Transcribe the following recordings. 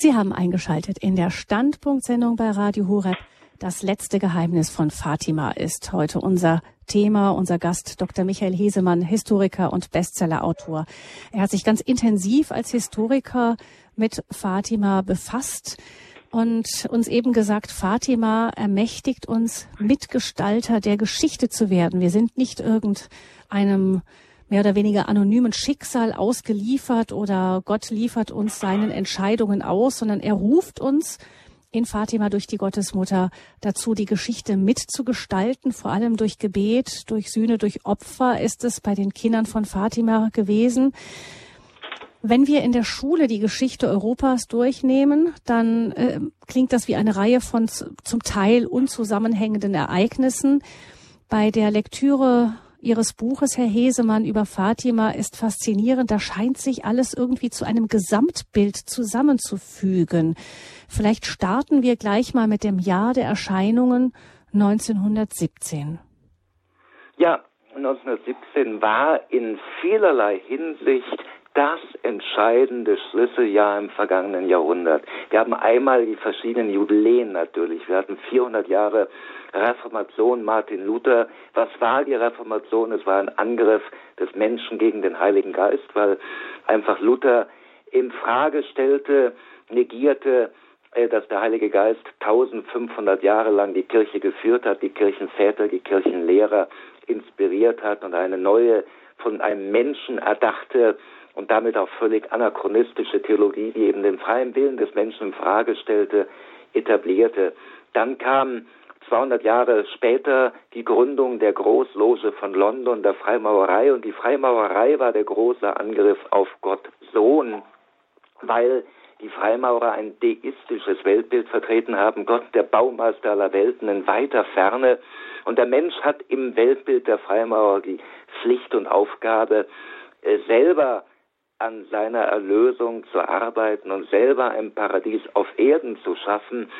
Sie haben eingeschaltet in der Standpunktsendung bei Radio Horeb. Das letzte Geheimnis von Fatima ist heute unser Thema. Unser Gast Dr. Michael Hesemann, Historiker und Bestsellerautor. Er hat sich ganz intensiv als Historiker mit Fatima befasst und uns eben gesagt, Fatima ermächtigt uns, Mitgestalter der Geschichte zu werden. Wir sind nicht irgendeinem mehr oder weniger anonymen Schicksal ausgeliefert oder Gott liefert uns seinen Entscheidungen aus, sondern er ruft uns in Fatima durch die Gottesmutter dazu, die Geschichte mitzugestalten, vor allem durch Gebet, durch Sühne, durch Opfer ist es bei den Kindern von Fatima gewesen. Wenn wir in der Schule die Geschichte Europas durchnehmen, dann äh, klingt das wie eine Reihe von zum Teil unzusammenhängenden Ereignissen. Bei der Lektüre Ihres Buches, Herr Hesemann, über Fatima ist faszinierend. Da scheint sich alles irgendwie zu einem Gesamtbild zusammenzufügen. Vielleicht starten wir gleich mal mit dem Jahr der Erscheinungen 1917. Ja, 1917 war in vielerlei Hinsicht das entscheidende Schlüsseljahr im vergangenen Jahrhundert. Wir haben einmal die verschiedenen Jubiläen natürlich. Wir hatten 400 Jahre Reformation Martin Luther. Was war die Reformation? Es war ein Angriff des Menschen gegen den Heiligen Geist, weil einfach Luther in Frage stellte, negierte, äh, dass der Heilige Geist 1500 Jahre lang die Kirche geführt hat, die Kirchenväter, die Kirchenlehrer inspiriert hat und eine neue, von einem Menschen erdachte und damit auch völlig anachronistische Theologie, die eben den freien Willen des Menschen in Frage stellte, etablierte. Dann kam 200 Jahre später die Gründung der Großloge von London, der Freimaurerei. Und die Freimaurerei war der große Angriff auf Gott Sohn, weil die Freimaurer ein deistisches Weltbild vertreten haben, Gott der Baumeister aller Welten in weiter Ferne. Und der Mensch hat im Weltbild der Freimaurer die Pflicht und Aufgabe, äh, selber an seiner Erlösung zu arbeiten und selber ein Paradies auf Erden zu schaffen.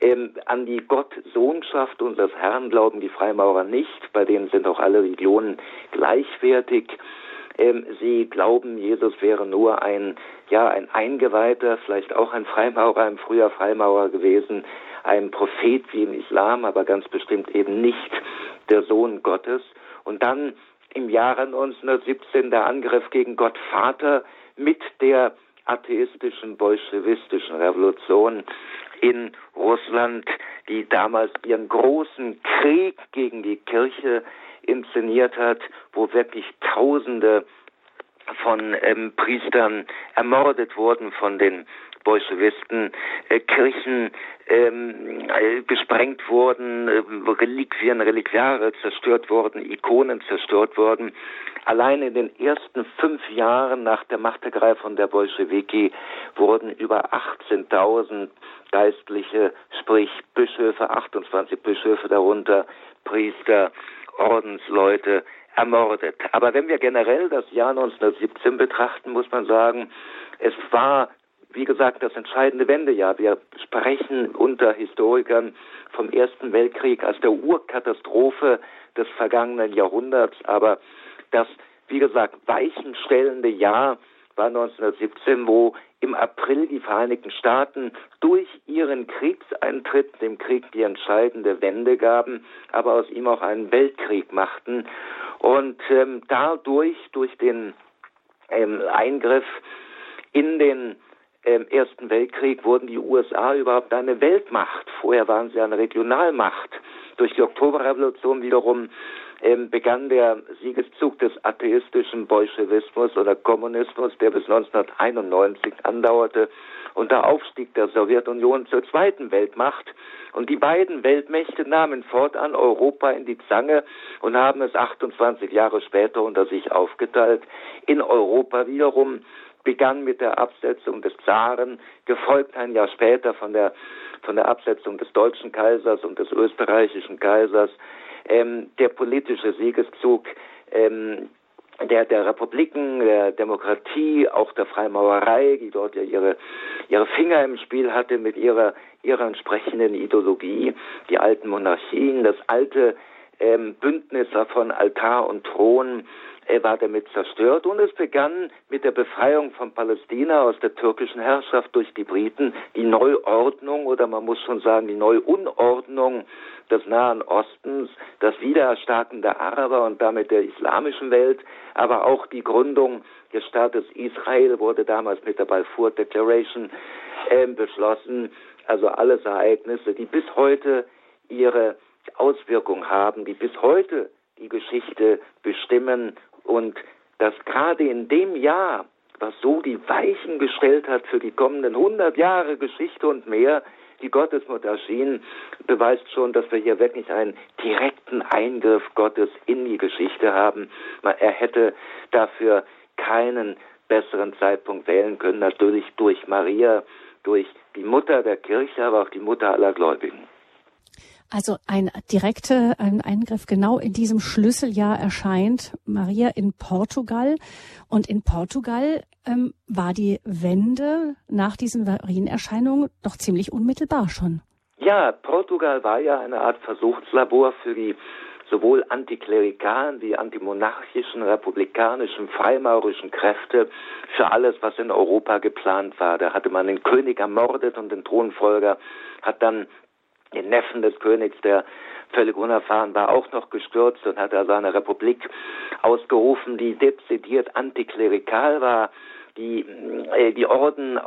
Ähm, an die Gottsohnschaft unseres Herrn glauben die Freimaurer nicht, bei denen sind auch alle Religionen gleichwertig. Ähm, sie glauben, Jesus wäre nur ein, ja, ein Eingeweihter, vielleicht auch ein Freimaurer, ein früher Freimaurer gewesen, ein Prophet wie im Islam, aber ganz bestimmt eben nicht der Sohn Gottes. Und dann im Jahre 1917 der Angriff gegen Gott Vater mit der atheistischen bolschewistischen Revolution in Russland, die damals ihren großen Krieg gegen die Kirche inszeniert hat, wo wirklich Tausende von ähm, Priestern ermordet wurden von den Bolschewisten, äh, Kirchen ähm, äh, gesprengt wurden, äh, Reliquien, Reliquiare zerstört wurden, Ikonen zerstört wurden. Allein in den ersten fünf Jahren nach der Machtergreifung der Bolschewiki wurden über 18.000 Geistliche, sprich Bischöfe, 28 Bischöfe darunter, Priester, Ordensleute ermordet. Aber wenn wir generell das Jahr 1917 betrachten, muss man sagen, es war wie gesagt, das entscheidende Wendejahr. Wir sprechen unter Historikern vom Ersten Weltkrieg als der Urkatastrophe des vergangenen Jahrhunderts. Aber das, wie gesagt, weichenstellende Jahr war 1917, wo im April die Vereinigten Staaten durch ihren Kriegseintritt dem Krieg die entscheidende Wende gaben, aber aus ihm auch einen Weltkrieg machten. Und ähm, dadurch, durch den ähm, Eingriff in den im Ersten Weltkrieg wurden die USA überhaupt eine Weltmacht. Vorher waren sie eine Regionalmacht. Durch die Oktoberrevolution wiederum ähm, begann der Siegeszug des atheistischen Bolschewismus oder Kommunismus, der bis 1991 andauerte, und der Aufstieg der Sowjetunion zur zweiten Weltmacht. Und die beiden Weltmächte nahmen fortan Europa in die Zange und haben es 28 Jahre später unter sich aufgeteilt. In Europa wiederum begann mit der Absetzung des Zaren, gefolgt ein Jahr später von der, von der Absetzung des deutschen Kaisers und des österreichischen Kaisers, ähm, der politische Siegeszug ähm, der, der Republiken, der Demokratie, auch der Freimaurerei, die dort ja ihre, ihre Finger im Spiel hatte mit ihrer, ihrer entsprechenden Ideologie, die alten Monarchien, das alte ähm, Bündnis von Altar und Thron, war damit zerstört und es begann mit der Befreiung von Palästina aus der türkischen Herrschaft durch die Briten die Neuordnung oder man muss schon sagen die Neuunordnung des Nahen Ostens, das Wiedererstarken der Araber und damit der islamischen Welt, aber auch die Gründung des Staates Israel wurde damals mit der Balfour Declaration äh, beschlossen. Also alles Ereignisse, die bis heute ihre Auswirkung haben, die bis heute die Geschichte bestimmen und dass gerade in dem Jahr, was so die Weichen gestellt hat für die kommenden 100 Jahre Geschichte und mehr, die Gottesmutter erschien, beweist schon, dass wir hier wirklich einen direkten Eingriff Gottes in die Geschichte haben. Er hätte dafür keinen besseren Zeitpunkt wählen können, natürlich durch Maria, durch die Mutter der Kirche, aber auch die Mutter aller Gläubigen. Also ein direkter ein Eingriff genau in diesem Schlüsseljahr erscheint Maria in Portugal. Und in Portugal ähm, war die Wende nach diesen Marienerscheinungen doch ziemlich unmittelbar schon. Ja, Portugal war ja eine Art Versuchslabor für die sowohl antiklerikalen wie antimonarchischen, republikanischen, freimaurischen Kräfte für alles, was in Europa geplant war. Da hatte man den König ermordet und den Thronfolger hat dann den Neffen des Königs, der völlig unerfahren war, auch noch gestürzt und hat also eine Republik ausgerufen, die dezidiert antiklerikal war, die äh, die Orden äh,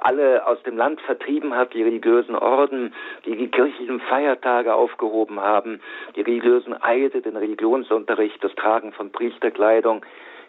alle aus dem Land vertrieben hat, die religiösen Orden, die die kirchlichen Feiertage aufgehoben haben, die religiösen Eide, den Religionsunterricht, das Tragen von Priesterkleidung,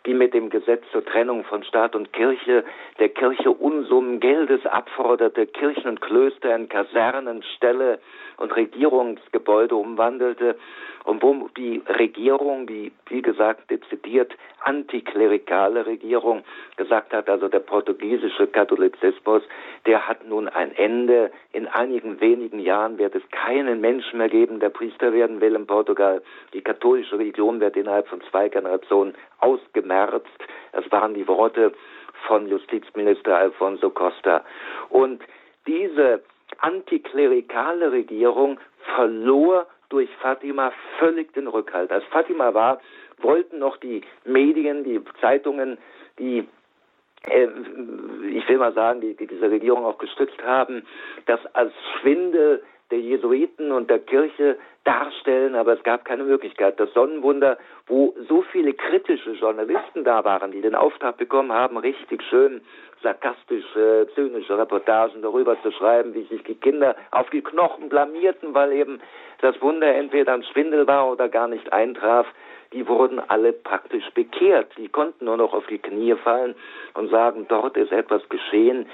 die mit dem Gesetz zur Trennung von Staat und Kirche der Kirche Unsummen Geldes abforderte, Kirchen und Klöster in Kasernen, Ställe und Regierungsgebäude umwandelte und wo die Regierung, die wie gesagt dezidiert antiklerikale Regierung gesagt hat, also der portugiesische Katholizismus, der hat nun ein Ende. In einigen wenigen Jahren wird es keinen Menschen mehr geben, der Priester werden will in Portugal. Die katholische Religion wird innerhalb von zwei Generationen ausgemerzt. Das waren die Worte von Justizminister Alfonso Costa. Und diese antiklerikale Regierung verlor durch Fatima völlig den Rückhalt. Als Fatima war, wollten noch die Medien, die Zeitungen, die äh, ich will mal sagen, die, die diese Regierung auch gestützt haben, das als Schwindel der Jesuiten und der Kirche darstellen, aber es gab keine Möglichkeit. Das Sonnenwunder, wo so viele kritische Journalisten da waren, die den Auftrag bekommen haben, richtig schön sarkastische, zynische Reportagen darüber zu schreiben, wie sich die Kinder auf die Knochen blamierten, weil eben das Wunder entweder ein Schwindel war oder gar nicht eintraf, die wurden alle praktisch bekehrt. Die konnten nur noch auf die Knie fallen und sagen, dort ist etwas geschehen,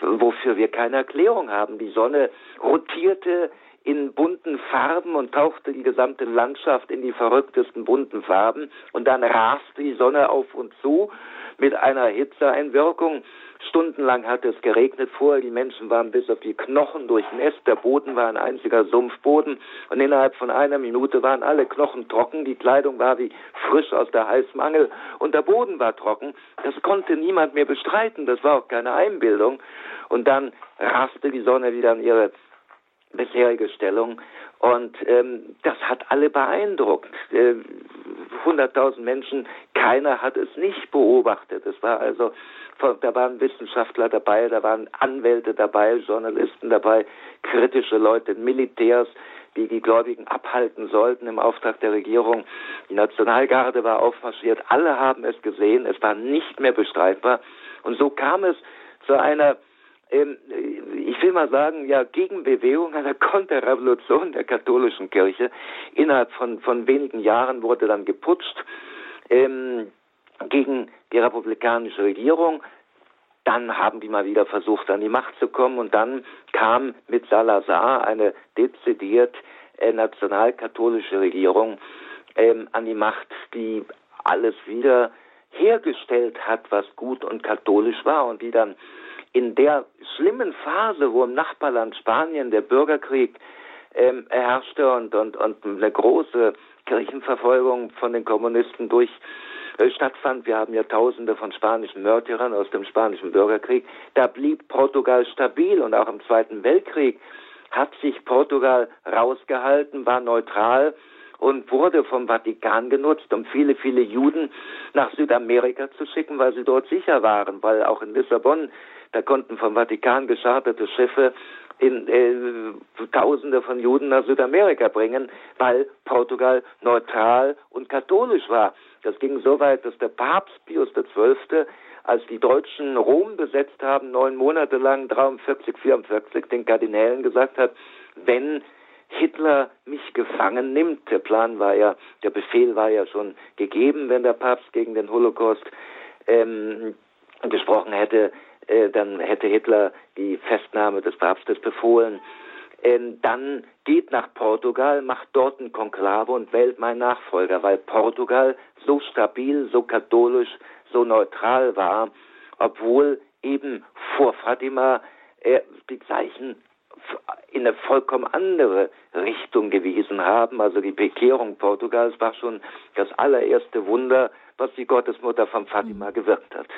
wofür wir keine Erklärung haben. Die Sonne rotierte in bunten Farben und tauchte die gesamte Landschaft in die verrücktesten bunten Farben und dann raste die Sonne auf und zu mit einer Hitzeeinwirkung. Stundenlang hat es geregnet vorher, die Menschen waren bis auf die Knochen durchnässt, der Boden war ein einziger Sumpfboden und innerhalb von einer Minute waren alle Knochen trocken, die Kleidung war wie frisch aus der Heißmangel und der Boden war trocken. Das konnte niemand mehr bestreiten, das war auch keine Einbildung. Und dann raste die Sonne wieder an ihre bisherige Stellung und ähm, das hat alle beeindruckt. Äh, 100.000 Menschen, keiner hat es nicht beobachtet. Es war also, da waren Wissenschaftler dabei, da waren Anwälte dabei, Journalisten dabei, kritische Leute, Militärs, die die Gläubigen abhalten sollten im Auftrag der Regierung. Die Nationalgarde war aufmarschiert, alle haben es gesehen, es war nicht mehr bestreitbar. Und so kam es zu einer ähm, ich will mal sagen, ja, Gegenbewegung einer Konterrevolution der katholischen Kirche. Innerhalb von, von wenigen Jahren wurde dann geputscht ähm, gegen die republikanische Regierung. Dann haben die mal wieder versucht, an die Macht zu kommen und dann kam mit Salazar eine dezidiert äh, nationalkatholische Regierung ähm, an die Macht, die alles wieder hergestellt hat, was gut und katholisch war und die dann in der schlimmen Phase, wo im Nachbarland Spanien der Bürgerkrieg ähm, herrschte und, und, und eine große Kirchenverfolgung von den Kommunisten durch stattfand. Wir haben ja Tausende von spanischen Märtyrern aus dem spanischen Bürgerkrieg. Da blieb Portugal stabil und auch im Zweiten Weltkrieg hat sich Portugal rausgehalten, war neutral und wurde vom Vatikan genutzt, um viele, viele Juden nach Südamerika zu schicken, weil sie dort sicher waren, weil auch in Lissabon, da konnten vom Vatikan gescharterte Schiffe in, äh, Tausende von Juden nach Südamerika bringen, weil Portugal neutral und katholisch war. Das ging so weit, dass der Papst Pius XII als die Deutschen Rom besetzt haben, neun Monate lang, 43, 44, den Kardinälen gesagt hat, wenn Hitler mich gefangen nimmt, der Plan war ja, der Befehl war ja schon gegeben, wenn der Papst gegen den Holocaust ähm, gesprochen hätte, äh, dann hätte Hitler die Festnahme des Papstes befohlen. Ähm, dann geht nach Portugal, macht dort ein Konklave und wählt mein Nachfolger, weil Portugal so stabil, so katholisch, so neutral war, obwohl eben vor Fatima äh, die Zeichen in eine vollkommen andere Richtung gewiesen haben. Also die Bekehrung Portugals war schon das allererste Wunder, was die Gottesmutter von Fatima mhm. gewirkt hat.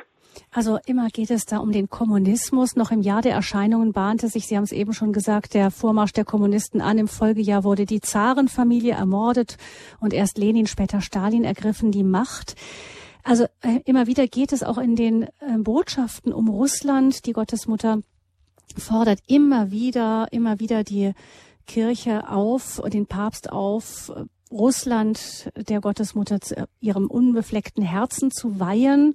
Also immer geht es da um den Kommunismus. Noch im Jahr der Erscheinungen bahnte sich, Sie haben es eben schon gesagt, der Vormarsch der Kommunisten an. Im Folgejahr wurde die Zarenfamilie ermordet und erst Lenin, später Stalin ergriffen die Macht. Also äh, immer wieder geht es auch in den äh, Botschaften um Russland. Die Gottesmutter fordert immer wieder, immer wieder die Kirche auf, den Papst auf, Russland der Gottesmutter zu ihrem unbefleckten Herzen zu weihen.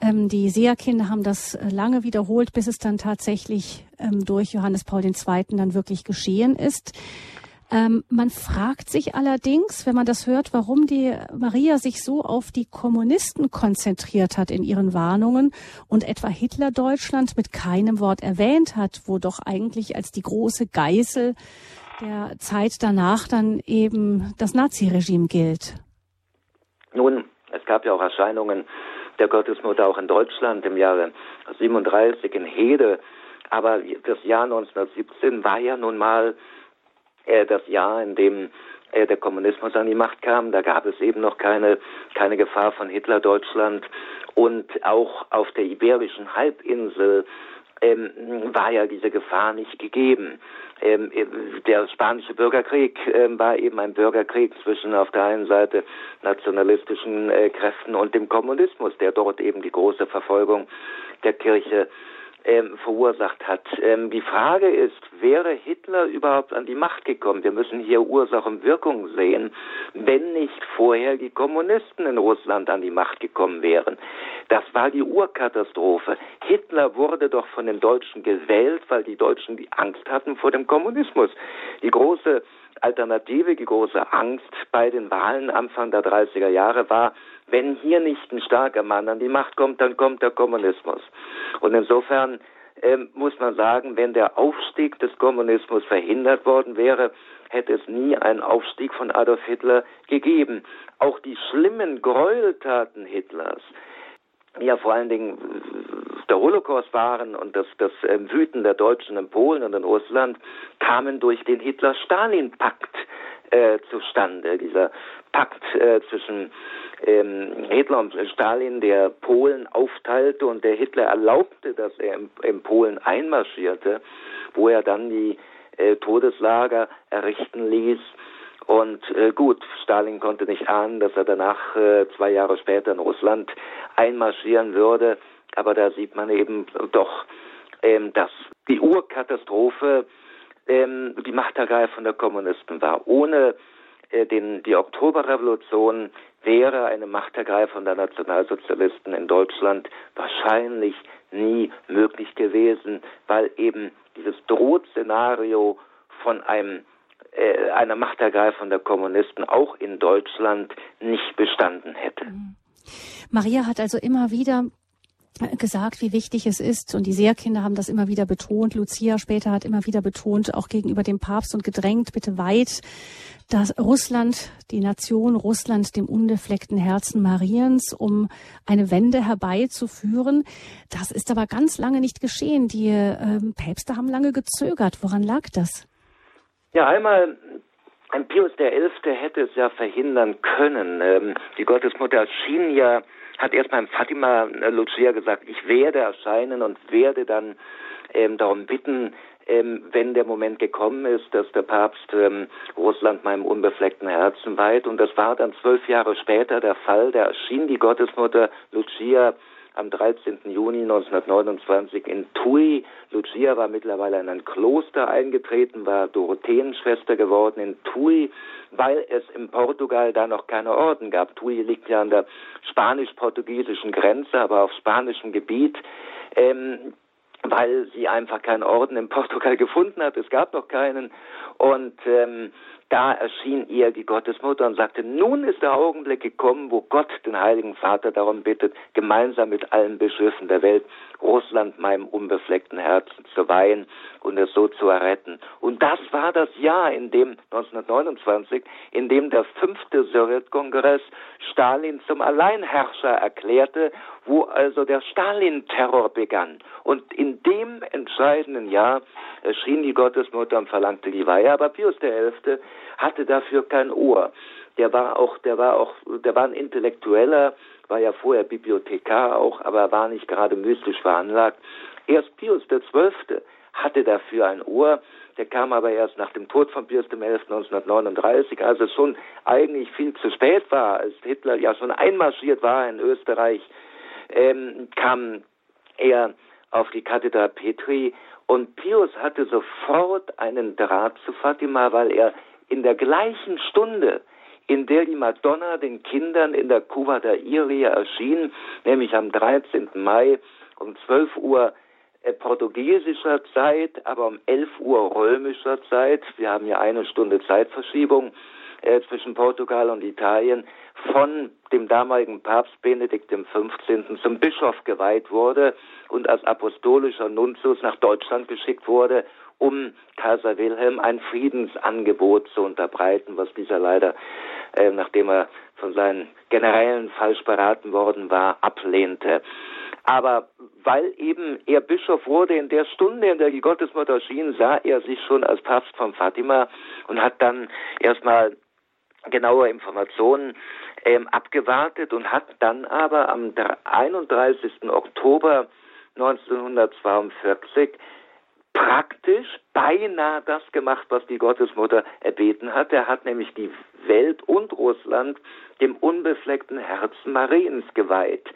Ähm, die Seherkinder haben das lange wiederholt, bis es dann tatsächlich ähm, durch Johannes Paul II. dann wirklich geschehen ist. Ähm, man fragt sich allerdings, wenn man das hört, warum die Maria sich so auf die Kommunisten konzentriert hat in ihren Warnungen und etwa Hitler-Deutschland mit keinem Wort erwähnt hat, wo doch eigentlich als die große Geißel der Zeit danach dann eben das Naziregime gilt. Nun, es gab ja auch Erscheinungen der Gottesmutter auch in Deutschland im Jahre 37 in Hede, aber das Jahr 1917 war ja nun mal äh, das Jahr, in dem äh, der Kommunismus an die Macht kam. Da gab es eben noch keine, keine Gefahr von Hitler-Deutschland. Und auch auf der Iberischen Halbinsel ähm, war ja diese Gefahr nicht gegeben. Ähm, der spanische Bürgerkrieg ähm, war eben ein Bürgerkrieg zwischen auf der einen Seite nationalistischen äh, Kräften und dem Kommunismus, der dort eben die große Verfolgung der Kirche ähm, verursacht hat. Ähm, die Frage ist, wäre Hitler überhaupt an die Macht gekommen? Wir müssen hier Ursache und Wirkung sehen, wenn nicht vorher die Kommunisten in Russland an die Macht gekommen wären. Das war die Urkatastrophe. Hitler wurde doch von den Deutschen gewählt, weil die Deutschen die Angst hatten vor dem Kommunismus. Die große Alternative, die große Angst bei den Wahlen Anfang der 30er Jahre war, wenn hier nicht ein starker Mann an die Macht kommt, dann kommt der Kommunismus. Und insofern ähm, muss man sagen, wenn der Aufstieg des Kommunismus verhindert worden wäre, hätte es nie einen Aufstieg von Adolf Hitler gegeben. Auch die schlimmen Gräueltaten Hitlers, ja vor allen Dingen der Holocaust waren und das, das äh, Wüten der Deutschen in Polen und in Russland, kamen durch den Hitler-Stalin-Pakt äh, zustande. Dieser Pakt äh, zwischen ähm, Hitler und Stalin, der Polen aufteilte und der Hitler erlaubte, dass er in, in Polen einmarschierte, wo er dann die äh, Todeslager errichten ließ. Und äh, gut, Stalin konnte nicht ahnen, dass er danach äh, zwei Jahre später in Russland einmarschieren würde. Aber da sieht man eben doch, ähm, dass die Urkatastrophe ähm, die Machtergreifung der Kommunisten war. Ohne äh, den, die Oktoberrevolution wäre eine Machtergreifung der Nationalsozialisten in Deutschland wahrscheinlich nie möglich gewesen, weil eben dieses Drohtszenario von einem äh, einer Machtergreifung der Kommunisten auch in Deutschland nicht bestanden hätte. Maria hat also immer wieder gesagt, wie wichtig es ist. Und die Seherkinder haben das immer wieder betont. Lucia später hat immer wieder betont, auch gegenüber dem Papst und gedrängt, bitte weit, dass Russland, die Nation Russland, dem unbefleckten Herzen Mariens, um eine Wende herbeizuführen. Das ist aber ganz lange nicht geschehen. Die äh, Päpste haben lange gezögert. Woran lag das? Ja, einmal ein Pius XI. hätte es ja verhindern können. Ähm, die Gottesmutter schien ja hat erst beim Fatima äh, Lucia gesagt, ich werde erscheinen und werde dann ähm, darum bitten, ähm, wenn der Moment gekommen ist, dass der Papst ähm, Russland meinem unbefleckten Herzen weiht. Und das war dann zwölf Jahre später der Fall. Da erschien die Gottesmutter Lucia am 13. Juni 1929 in Tui. Lucia war mittlerweile in ein Kloster eingetreten, war Dorotheenschwester geworden in Tui, weil es in Portugal da noch keine Orden gab. Tui liegt ja an der spanisch-portugiesischen Grenze, aber auf spanischem Gebiet. Ähm, weil sie einfach keinen Orden in Portugal gefunden hat. Es gab noch keinen. Und ähm, da erschien ihr die Gottesmutter und sagte, nun ist der Augenblick gekommen, wo Gott den Heiligen Vater darum bittet, gemeinsam mit allen Bischöfen der Welt Russland meinem unbefleckten Herzen zu weihen und es so zu erretten. Und das war das Jahr, in dem 1929, in dem der fünfte Sowjetkongress Stalin zum Alleinherrscher erklärte, wo also der Stalin-Terror begann. Und in dem entscheidenden Jahr erschien die Gottesmutter und verlangte die Weihe, aber Pius XI. Hatte dafür kein Ohr. Der war auch, der war auch, der war ein Intellektueller, war ja vorher Bibliothekar auch, aber er war nicht gerade mystisch veranlagt. Erst Pius XII. hatte dafür ein Ohr, der kam aber erst nach dem Tod von Pius XI. 1939, also schon eigentlich viel zu spät war, als Hitler ja schon einmarschiert war in Österreich, ähm, kam er auf die Kathedra Petri und Pius hatte sofort einen Draht zu Fatima, weil er in der gleichen Stunde in der die Madonna den Kindern in der Cuba der Iria erschien, nämlich am 13. Mai um 12 Uhr äh, portugiesischer Zeit, aber um 11 Uhr römischer Zeit. Wir haben ja eine Stunde Zeitverschiebung äh, zwischen Portugal und Italien von dem damaligen Papst Benedikt XV. zum Bischof geweiht wurde und als apostolischer Nuntius nach Deutschland geschickt wurde, um Kaiser Wilhelm ein Friedensangebot zu unterbreiten, was dieser leider, äh, nachdem er von seinen Generälen falsch beraten worden war, ablehnte. Aber weil eben er Bischof wurde in der Stunde, in der die Gottesmutter erschien, sah er sich schon als Papst von Fatima und hat dann erstmal genaue Informationen ähm, abgewartet und hat dann aber am 31. Oktober 1942 praktisch beinahe das gemacht, was die Gottesmutter erbeten hat. Er hat nämlich die Welt und Russland dem unbefleckten Herzen Mariens geweiht.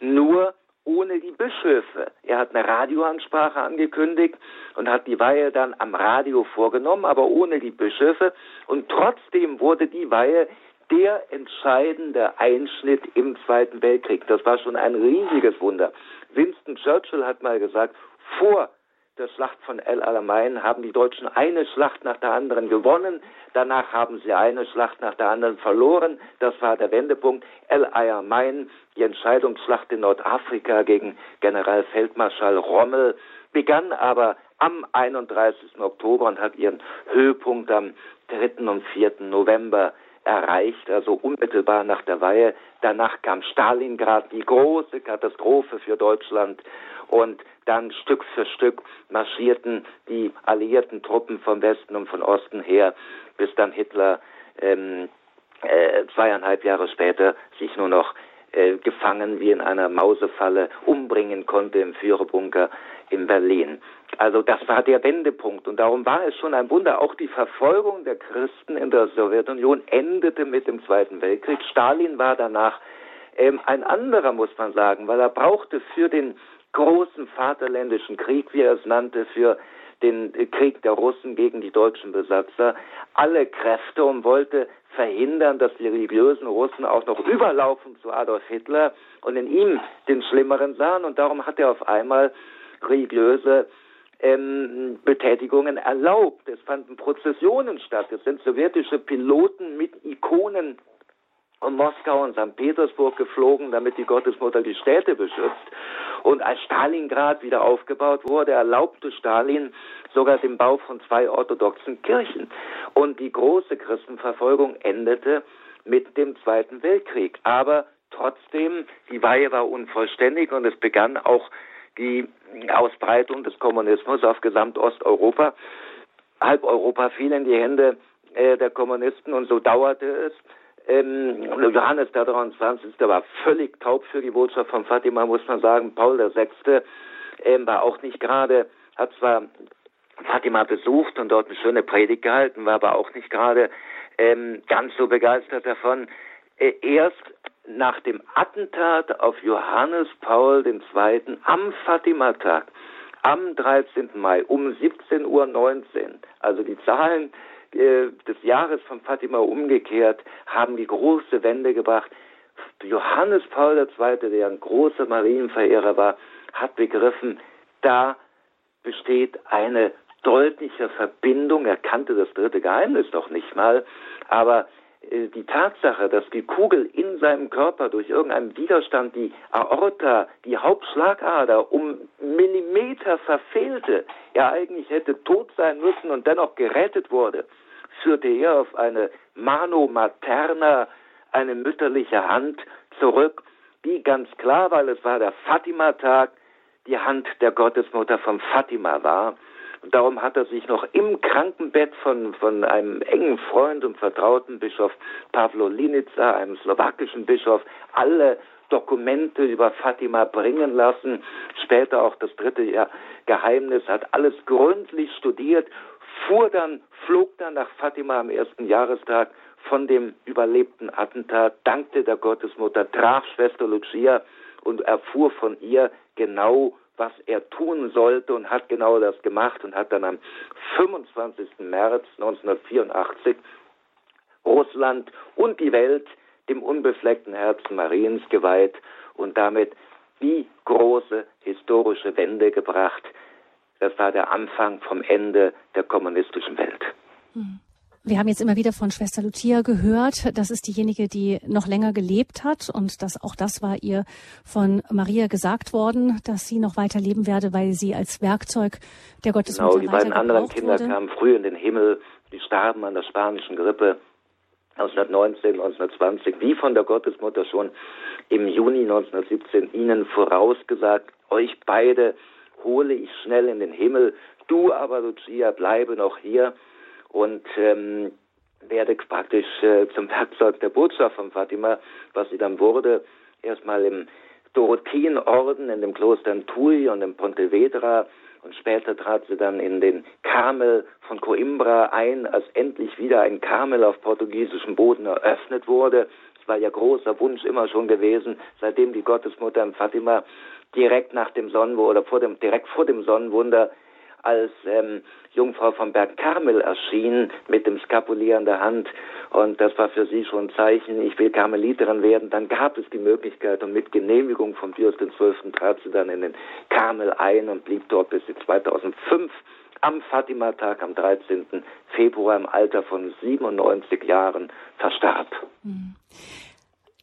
Nur ohne die Bischöfe. Er hat eine Radioansprache angekündigt und hat die Weihe dann am Radio vorgenommen, aber ohne die Bischöfe. Und trotzdem wurde die Weihe der entscheidende Einschnitt im Zweiten Weltkrieg. Das war schon ein riesiges Wunder. Winston Churchill hat mal gesagt, vor der Schlacht von El Alamein haben die Deutschen eine Schlacht nach der anderen gewonnen. Danach haben sie eine Schlacht nach der anderen verloren. Das war der Wendepunkt. El Alamein, die Entscheidungsschlacht in Nordafrika gegen Generalfeldmarschall Rommel, begann aber am 31. Oktober und hat ihren Höhepunkt am 3. und 4. November erreicht, also unmittelbar nach der Weihe. Danach kam Stalingrad, die große Katastrophe für Deutschland. Und dann Stück für Stück marschierten die alliierten Truppen vom Westen und von Osten her, bis dann Hitler ähm, äh, zweieinhalb Jahre später sich nur noch äh, gefangen wie in einer Mausefalle umbringen konnte im Führerbunker in Berlin. Also das war der Wendepunkt und darum war es schon ein Wunder. Auch die Verfolgung der Christen in der Sowjetunion endete mit dem Zweiten Weltkrieg. Stalin war danach ähm, ein anderer, muss man sagen, weil er brauchte für den großen Vaterländischen Krieg, wie er es nannte, für den Krieg der Russen gegen die deutschen Besatzer, alle Kräfte und wollte verhindern, dass die religiösen Russen auch noch überlaufen zu Adolf Hitler und in ihm den Schlimmeren sahen. Und darum hat er auf einmal religiöse ähm, Betätigungen erlaubt. Es fanden Prozessionen statt. Es sind sowjetische Piloten mit Ikonen und Moskau und St. Petersburg geflogen, damit die Gottesmutter die Städte beschützt. Und als Stalingrad wieder aufgebaut wurde, erlaubte Stalin sogar den Bau von zwei orthodoxen Kirchen. Und die große Christenverfolgung endete mit dem Zweiten Weltkrieg. Aber trotzdem, die Weihe war unvollständig und es begann auch die Ausbreitung des Kommunismus auf Gesamtosteuropa. Halb Europa fiel in die Hände äh, der Kommunisten und so dauerte es ähm, Johannes der 23. war völlig taub für die Botschaft von Fatima, muss man sagen. Paul VI. Ähm, war auch nicht gerade hat zwar Fatima besucht und dort eine schöne Predigt gehalten, war aber auch nicht gerade ähm, ganz so begeistert davon. Äh, erst nach dem Attentat auf Johannes Paul II. am Fatima-Tag, am 13. Mai um 17.19 Uhr, also die Zahlen äh, des Jahres von Fatima umgekehrt, haben die große Wende gebracht. Johannes Paul II., der ein großer Marienverehrer war, hat begriffen, da besteht eine deutliche Verbindung. Er kannte das dritte Geheimnis doch nicht mal, aber äh, die Tatsache, dass die Kugel in seinem Körper durch irgendeinen Widerstand die Aorta, die Hauptschlagader um Millimeter verfehlte, er eigentlich hätte tot sein müssen und dennoch gerettet wurde, führte er auf eine Mano Materna, eine mütterliche Hand zurück, die ganz klar, weil es war der Fatima-Tag, die Hand der Gottesmutter von Fatima war. Und darum hat er sich noch im Krankenbett von, von einem engen Freund und vertrauten Bischof Pavlo Linica, einem slowakischen Bischof, alle Dokumente über Fatima bringen lassen. Später auch das dritte Geheimnis, hat alles gründlich studiert, fuhr dann, flog dann nach Fatima am ersten Jahrestag von dem überlebten Attentat, dankte der Gottesmutter, traf Schwester Lucia und erfuhr von ihr genau, was er tun sollte und hat genau das gemacht und hat dann am 25. März 1984 Russland und die Welt dem unbefleckten Herzen Mariens geweiht und damit die große historische Wende gebracht. Das war der Anfang vom Ende der kommunistischen Welt. Hm. Wir haben jetzt immer wieder von Schwester Lucia gehört. Das ist diejenige, die noch länger gelebt hat. Und das, auch das war ihr von Maria gesagt worden, dass sie noch weiter leben werde, weil sie als Werkzeug der Gottesmutter Genau, die beiden anderen Kinder wurde. kamen früh in den Himmel. Die starben an der spanischen Grippe 1919, 1920, wie von der Gottesmutter schon im Juni 1917 ihnen vorausgesagt, euch beide hole ich schnell in den Himmel, du aber, Lucia, bleibe noch hier und ähm, werde praktisch äh, zum Werkzeug der Botschaft von Fatima, was sie dann wurde, erstmal im Dorotheenorden, in dem Kloster in Tui und in Pontevedra und später trat sie dann in den Karmel von Coimbra ein, als endlich wieder ein Karmel auf portugiesischem Boden eröffnet wurde. Es war ja großer Wunsch immer schon gewesen, seitdem die Gottesmutter in Fatima direkt nach dem Sonnenwunder oder vor dem, direkt vor dem Sonnenwunder als ähm, Jungfrau vom Berg Karmel erschien mit dem Skapulier in der Hand. Und das war für sie schon ein Zeichen, ich will Karmeliterin werden. Dann gab es die Möglichkeit und mit Genehmigung von Pius XII. trat sie dann in den Karmel ein und blieb dort bis sie 2005 am Fatima-Tag am 13. Februar im Alter von 97 Jahren verstarb. Mhm.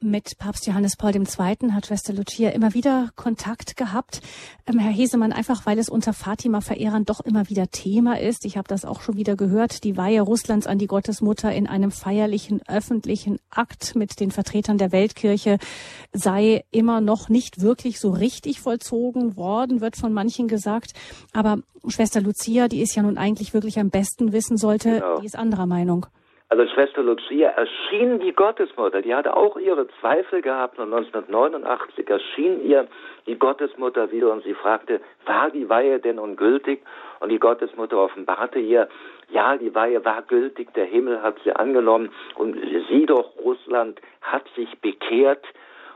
Mit Papst Johannes Paul II. hat Schwester Lucia immer wieder Kontakt gehabt. Ähm, Herr Hesemann, einfach weil es unter Fatima-Verehrern doch immer wieder Thema ist. Ich habe das auch schon wieder gehört. Die Weihe Russlands an die Gottesmutter in einem feierlichen öffentlichen Akt mit den Vertretern der Weltkirche sei immer noch nicht wirklich so richtig vollzogen worden, wird von manchen gesagt. Aber Schwester Lucia, die ist ja nun eigentlich wirklich am besten wissen sollte, genau. die ist anderer Meinung. Also Schwester Lucia erschien die Gottesmutter, die hatte auch ihre Zweifel gehabt und 1989 erschien ihr die Gottesmutter wieder und sie fragte, war die Weihe denn ungültig? Und die Gottesmutter offenbarte ihr, ja, die Weihe war gültig, der Himmel hat sie angenommen und sieh doch, Russland hat sich bekehrt.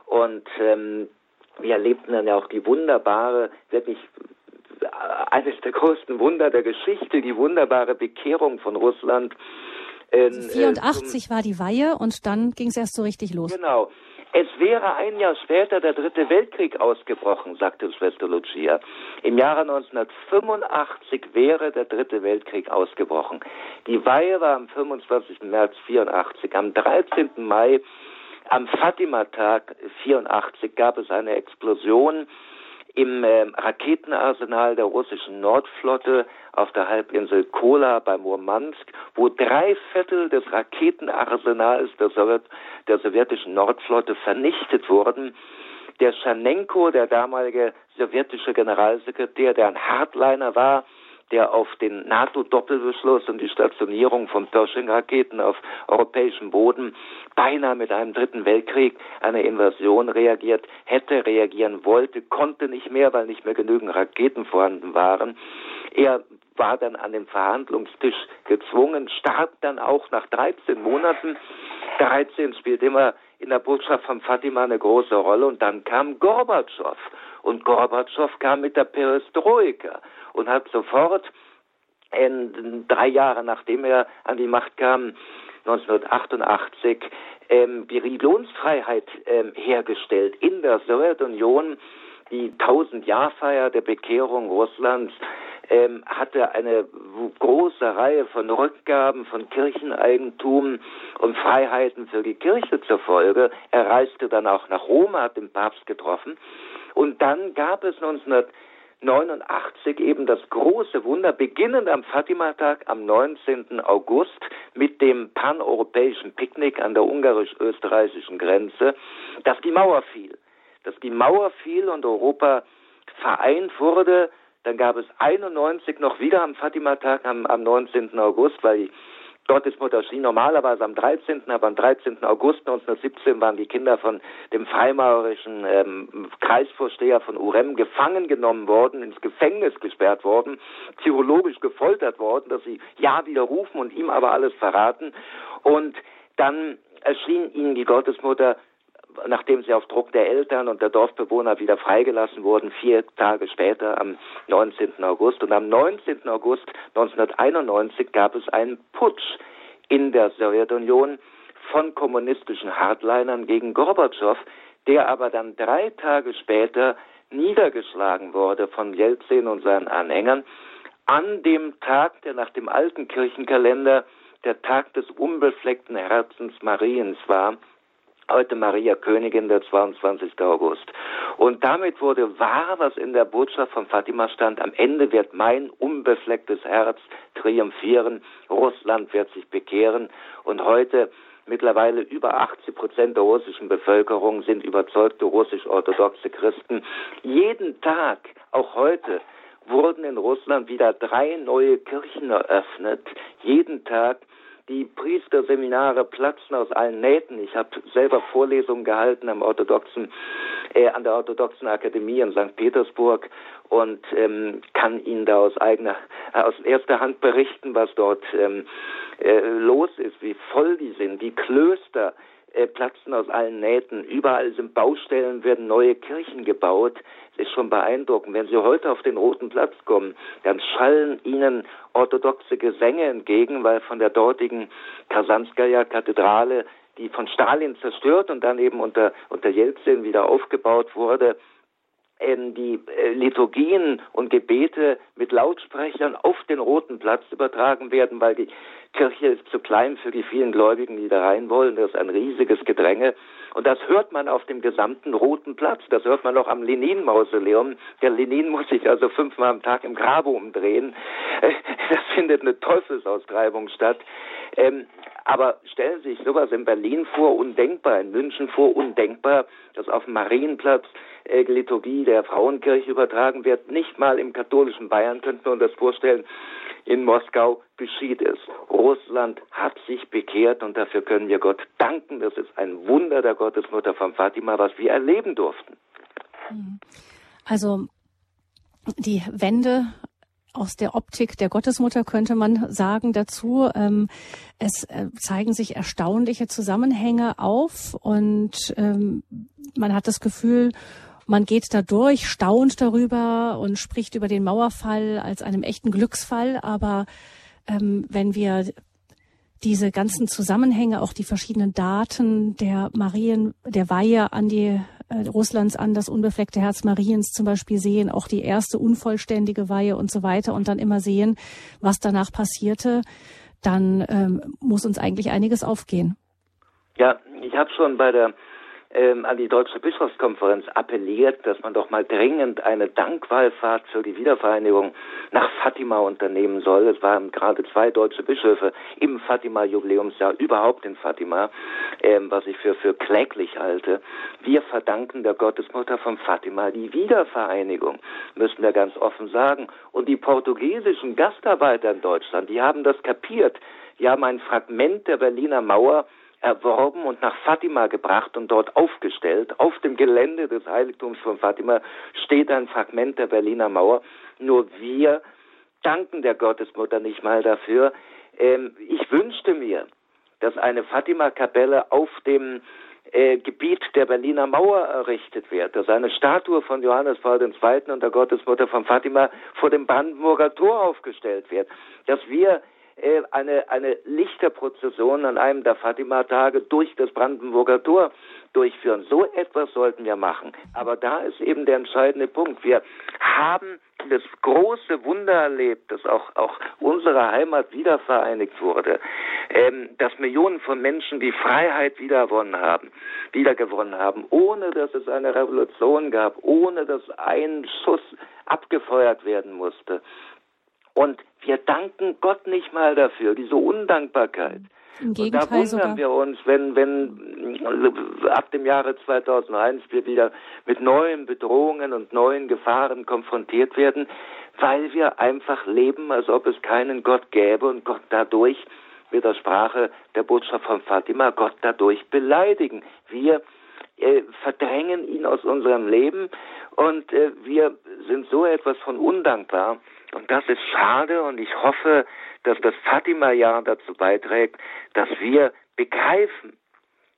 Und ähm, wir erlebten dann ja auch die wunderbare, wirklich eines der größten Wunder der Geschichte, die wunderbare Bekehrung von Russland also 84 äh, war die Weihe und dann ging es erst so richtig los. Genau. Es wäre ein Jahr später der dritte Weltkrieg ausgebrochen, sagte Schwester Lucia. Im Jahre 1985 wäre der dritte Weltkrieg ausgebrochen. Die Weihe war am 25. März 84. Am 13. Mai, am Fatima-Tag 84, gab es eine Explosion im äh, Raketenarsenal der russischen Nordflotte auf der Halbinsel Kola bei Murmansk, wo drei Viertel des Raketenarsenals der, Sowjet, der sowjetischen Nordflotte vernichtet wurden. Der Schanenko, der damalige sowjetische Generalsekretär, der ein Hardliner war, der auf den NATO-Doppelbeschluss und die Stationierung von Pershing-Raketen auf europäischem Boden beinahe mit einem dritten Weltkrieg, einer Invasion reagiert hätte, reagieren wollte, konnte nicht mehr, weil nicht mehr genügend Raketen vorhanden waren. Er war dann an den Verhandlungstisch gezwungen, starb dann auch nach 13 Monaten. 13 spielt immer in der Botschaft von Fatima eine große Rolle und dann kam Gorbatschow und Gorbatschow kam mit der Perestroika und hat sofort in, drei Jahre nachdem er an die Macht kam, 1988, ähm, die Religionsfreiheit ähm, hergestellt in der Sowjetunion. Die Tausendjahrfeier der Bekehrung Russlands ähm, hatte eine große Reihe von Rückgaben von Kircheneigentum und Freiheiten für die Kirche zur Folge. Er reiste dann auch nach Rom, hat den Papst getroffen. Und dann gab es 1989 eben das große Wunder, beginnend am Fatima-Tag am 19. August mit dem paneuropäischen Picknick an der ungarisch-österreichischen Grenze, dass die Mauer fiel. Dass die Mauer fiel und Europa vereint wurde dann gab es 91 noch wieder am Fatima-Tag am, am 19. August, weil die Gottesmutter schien normalerweise am 13., aber am 13. August 1917 waren die Kinder von dem freimaurerischen ähm, Kreisvorsteher von Urem gefangen genommen worden, ins Gefängnis gesperrt worden, psychologisch gefoltert worden, dass sie Ja widerrufen und ihm aber alles verraten. Und dann erschien ihnen die Gottesmutter nachdem sie auf Druck der Eltern und der Dorfbewohner wieder freigelassen wurden, vier Tage später am 19. August. Und am 19. August 1991 gab es einen Putsch in der Sowjetunion von kommunistischen Hardlinern gegen Gorbatschow, der aber dann drei Tage später niedergeschlagen wurde von Jelzin und seinen Anhängern an dem Tag, der nach dem alten Kirchenkalender der Tag des unbefleckten Herzens Mariens war, heute Maria Königin, der 22. August. Und damit wurde wahr, was in der Botschaft von Fatima stand, am Ende wird mein unbeflecktes Herz triumphieren, Russland wird sich bekehren und heute Mittlerweile über 80 Prozent der russischen Bevölkerung sind überzeugte russisch-orthodoxe Christen. Jeden Tag, auch heute, wurden in Russland wieder drei neue Kirchen eröffnet. Jeden Tag die Priesterseminare platzen aus allen Nähten. Ich habe selber Vorlesungen gehalten am orthodoxen, äh, an der orthodoxen Akademie in St. Petersburg und ähm, kann Ihnen da aus eigener, aus erster Hand berichten, was dort ähm, äh, los ist, wie voll die sind. Die Klöster äh, platzen aus allen Nähten. Überall sind Baustellen, werden neue Kirchen gebaut. Es ist schon beeindruckend. Wenn Sie heute auf den Roten Platz kommen, dann schallen Ihnen orthodoxe Gesänge entgegen, weil von der dortigen Kasanskaya Kathedrale, die von Stalin zerstört und dann eben unter, unter Jelzin wieder aufgebaut wurde, die äh, Liturgien und Gebete mit Lautsprechern auf den Roten Platz übertragen werden, weil die Kirche ist zu klein für die vielen Gläubigen, die da rein wollen. Das ist ein riesiges Gedränge. Und das hört man auf dem gesamten Roten Platz. Das hört man auch am Lenin-Mausoleum. Der Lenin muss sich also fünfmal am Tag im Grabe umdrehen. Das findet eine Teufelsaustreibung statt. Ähm, aber stellen Sie sich sowas in Berlin vor, undenkbar, in München vor, undenkbar, dass auf dem Marienplatz äh, Liturgie der Frauenkirche übertragen wird. Nicht mal im katholischen Bayern könnten wir uns das vorstellen. In Moskau geschieht es. Russland hat sich bekehrt und dafür können wir Gott danken. Das ist ein Wunder der Gottesmutter von Fatima, was wir erleben durften. Also die Wende aus der Optik der Gottesmutter könnte man sagen dazu. Ähm, es äh, zeigen sich erstaunliche Zusammenhänge auf und ähm, man hat das Gefühl, man geht da durch, staunt darüber und spricht über den Mauerfall als einem echten Glücksfall. Aber ähm, wenn wir diese ganzen Zusammenhänge, auch die verschiedenen Daten der Marien, der Weihe an die äh, Russlands an das unbefleckte Herz Mariens zum Beispiel sehen, auch die erste unvollständige Weihe und so weiter und dann immer sehen, was danach passierte, dann ähm, muss uns eigentlich einiges aufgehen. Ja, ich habe schon bei der ähm, an die Deutsche Bischofskonferenz appelliert, dass man doch mal dringend eine Dankwallfahrt für die Wiedervereinigung nach Fatima unternehmen soll. Es waren gerade zwei deutsche Bischöfe im Fatima-Jubiläumsjahr, überhaupt in Fatima, ähm, was ich für, für kläglich halte. Wir verdanken der Gottesmutter von Fatima die Wiedervereinigung, müssen wir ganz offen sagen. Und die portugiesischen Gastarbeiter in Deutschland, die haben das kapiert. Die haben ein Fragment der Berliner Mauer erworben und nach Fatima gebracht und dort aufgestellt. Auf dem Gelände des Heiligtums von Fatima steht ein Fragment der Berliner Mauer. Nur wir danken der Gottesmutter nicht mal dafür. Ähm, ich wünschte mir, dass eine Fatima-Kapelle auf dem äh, Gebiet der Berliner Mauer errichtet wird, dass eine Statue von Johannes Paul II. und der Gottesmutter von Fatima vor dem Brandenburger Tor aufgestellt wird, dass wir äh, eine, eine Lichterprozession an einem der Fatima-Tage durch das Brandenburger Tor durchführen. So etwas sollten wir machen. Aber da ist eben der entscheidende Punkt. Wir haben das große Wunder erlebt, dass auch, auch unsere Heimat wieder vereinigt wurde, ähm, dass Millionen von Menschen die Freiheit wiedergewonnen haben, wiedergewonnen haben, ohne dass es eine Revolution gab, ohne dass ein Schuss abgefeuert werden musste. Und wir danken Gott nicht mal dafür, diese Undankbarkeit. Im Gegenteil und da wundern sogar. wir uns, wenn, wenn ab dem Jahre 2001 wir wieder mit neuen Bedrohungen und neuen Gefahren konfrontiert werden, weil wir einfach leben, als ob es keinen Gott gäbe und Gott dadurch, mit der Sprache der Botschaft von Fatima, Gott dadurch beleidigen. Wir äh, verdrängen ihn aus unserem Leben und äh, wir sind so etwas von undankbar. Und das ist schade und ich hoffe, dass das Fatima-Jahr dazu beiträgt, dass wir begreifen,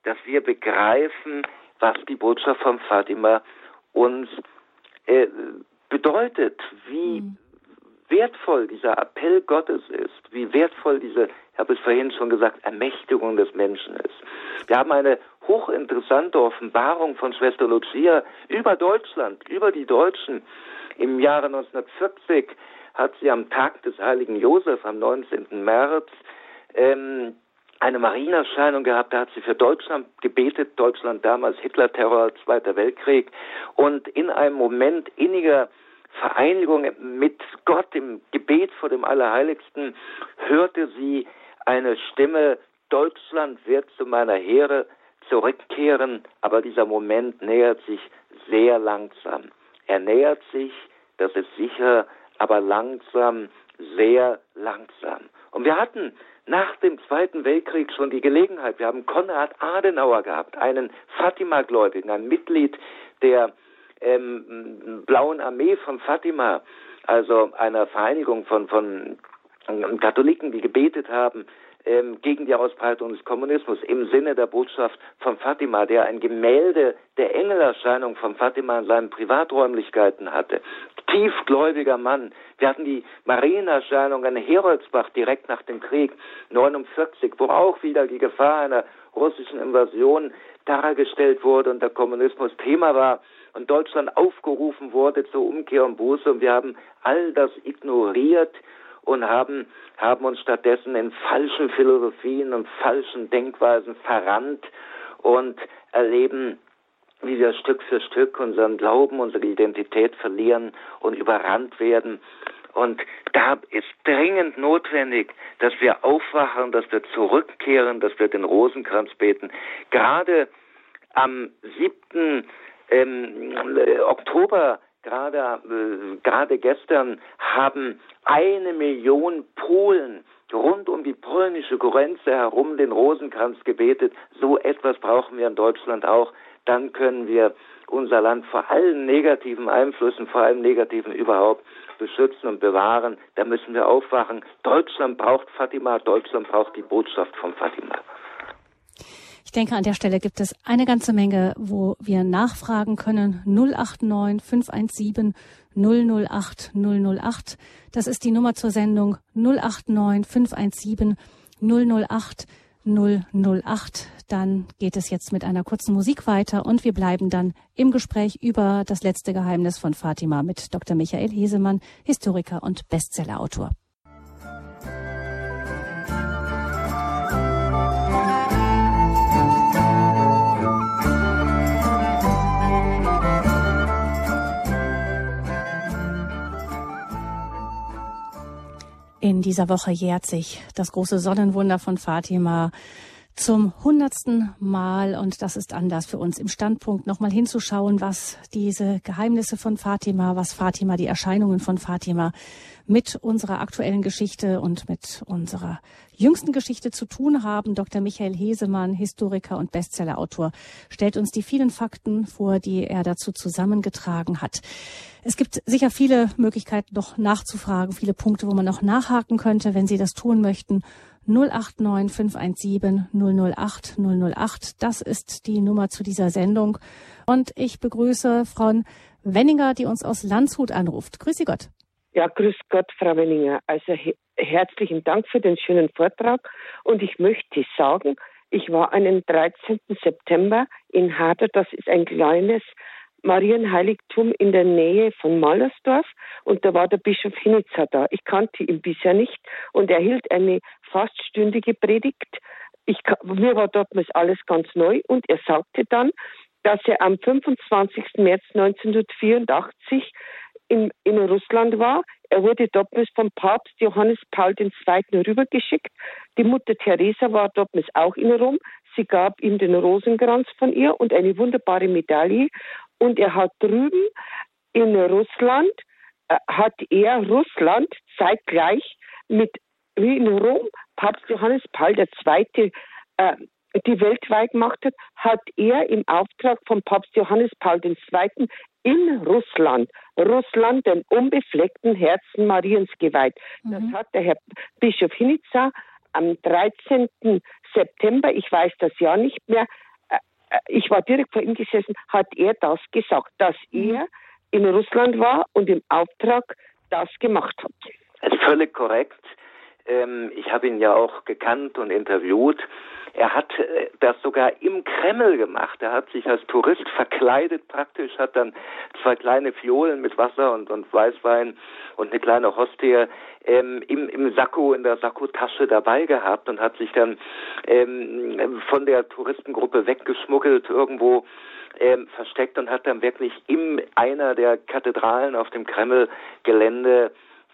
dass wir begreifen, was die Botschaft von Fatima uns äh, bedeutet, wie mhm. wertvoll dieser Appell Gottes ist, wie wertvoll diese, ich habe es vorhin schon gesagt, Ermächtigung des Menschen ist. Wir haben eine hochinteressante Offenbarung von Schwester Lucia über Deutschland, über die Deutschen. Im Jahre 1940 hat sie am Tag des heiligen Josef, am 19. März, ähm, eine Marienerscheinung gehabt, da hat sie für Deutschland gebetet, Deutschland damals Hitler-Terror, Zweiter Weltkrieg, und in einem Moment inniger Vereinigung mit Gott im Gebet vor dem Allerheiligsten hörte sie eine Stimme, Deutschland wird zu meiner Heere zurückkehren, aber dieser Moment nähert sich sehr langsam. Er nähert sich, das ist sicher, aber langsam, sehr langsam. Und wir hatten nach dem Zweiten Weltkrieg schon die Gelegenheit, wir haben Konrad Adenauer gehabt, einen Fatima-Gläubigen, ein Mitglied der ähm, Blauen Armee von Fatima, also einer Vereinigung von, von Katholiken, die gebetet haben ähm, gegen die Ausbreitung des Kommunismus im Sinne der Botschaft von Fatima, der ein Gemälde der Engelerscheinung von Fatima in seinen Privaträumlichkeiten hatte. Tiefgläubiger Mann. Wir hatten die Marienerscheinung in Heroldsbach direkt nach dem Krieg 49, wo auch wieder die Gefahr einer russischen Invasion dargestellt wurde und der Kommunismus Thema war und Deutschland aufgerufen wurde zur Umkehr und Buße und wir haben all das ignoriert und haben, haben uns stattdessen in falschen Philosophien und falschen Denkweisen verrannt und erleben, wie wir Stück für Stück unseren Glauben, unsere Identität verlieren und überrannt werden. Und da ist dringend notwendig, dass wir aufwachen, dass wir zurückkehren, dass wir den Rosenkranz beten. Gerade am 7. Ähm, Oktober gerade äh, gerade gestern haben eine Million Polen rund um die polnische Grenze herum den Rosenkranz gebetet. So etwas brauchen wir in Deutschland auch. Dann können wir unser Land vor allen negativen Einflüssen, vor allem negativen überhaupt, beschützen und bewahren. Da müssen wir aufwachen. Deutschland braucht Fatima, Deutschland braucht die Botschaft von Fatima. Ich denke, an der Stelle gibt es eine ganze Menge, wo wir nachfragen können. 089 517 008 008. Das ist die Nummer zur Sendung 089 517 008 008. Dann geht es jetzt mit einer kurzen Musik weiter und wir bleiben dann im Gespräch über das letzte Geheimnis von Fatima mit Dr. Michael Hesemann, Historiker und Bestsellerautor. In dieser Woche jährt sich das große Sonnenwunder von Fatima zum hundertsten Mal, und das ist anders für uns im Standpunkt, nochmal hinzuschauen, was diese Geheimnisse von Fatima, was Fatima, die Erscheinungen von Fatima mit unserer aktuellen Geschichte und mit unserer jüngsten Geschichte zu tun haben. Dr. Michael Hesemann, Historiker und Bestsellerautor, stellt uns die vielen Fakten vor, die er dazu zusammengetragen hat. Es gibt sicher viele Möglichkeiten, noch nachzufragen, viele Punkte, wo man noch nachhaken könnte, wenn Sie das tun möchten. 089 517 008 008. Das ist die Nummer zu dieser Sendung. Und ich begrüße Frau Wenninger, die uns aus Landshut anruft. Grüße Gott. Ja, grüß Gott, Frau Wenninger. Also he herzlichen Dank für den schönen Vortrag. Und ich möchte sagen, ich war einen 13. September in Harder. Das ist ein kleines Marienheiligtum in der Nähe von Mallersdorf und da war der Bischof Hinitzer da. Ich kannte ihn bisher nicht und er hielt eine fast stündige Predigt. Ich, mir war damals alles ganz neu und er sagte dann, dass er am 25. März 1984 in, in Russland war. Er wurde damals vom Papst Johannes Paul II. rübergeschickt. Die Mutter Teresa war damals auch in Rom. Sie gab ihm den Rosenkranz von ihr und eine wunderbare Medaille. Und er hat drüben in Russland, äh, hat er Russland zeitgleich mit, wie in Rom, Papst Johannes Paul II. Äh, die weltweit gemacht hat, hat er im Auftrag von Papst Johannes Paul II. in Russland, Russland den unbefleckten Herzen Mariens geweiht. Mhm. Das hat der Herr Bischof Hinica am 13. September, ich weiß das Jahr nicht mehr, äh, ich war direkt vor ihm gesessen, hat er das gesagt, dass mhm. er in Russland war und im Auftrag das gemacht hat. Das ist völlig korrekt. Ähm, ich habe ihn ja auch gekannt und interviewt. Er hat äh, das sogar im Kreml gemacht. Er hat sich als Tourist verkleidet praktisch, hat dann zwei kleine Fiolen mit Wasser und, und Weißwein und eine kleine Hostie ähm, im, im Sakko, in der Sakkotasche dabei gehabt und hat sich dann ähm, von der Touristengruppe weggeschmuggelt irgendwo ähm, versteckt und hat dann wirklich in einer der Kathedralen auf dem Kreml-Gelände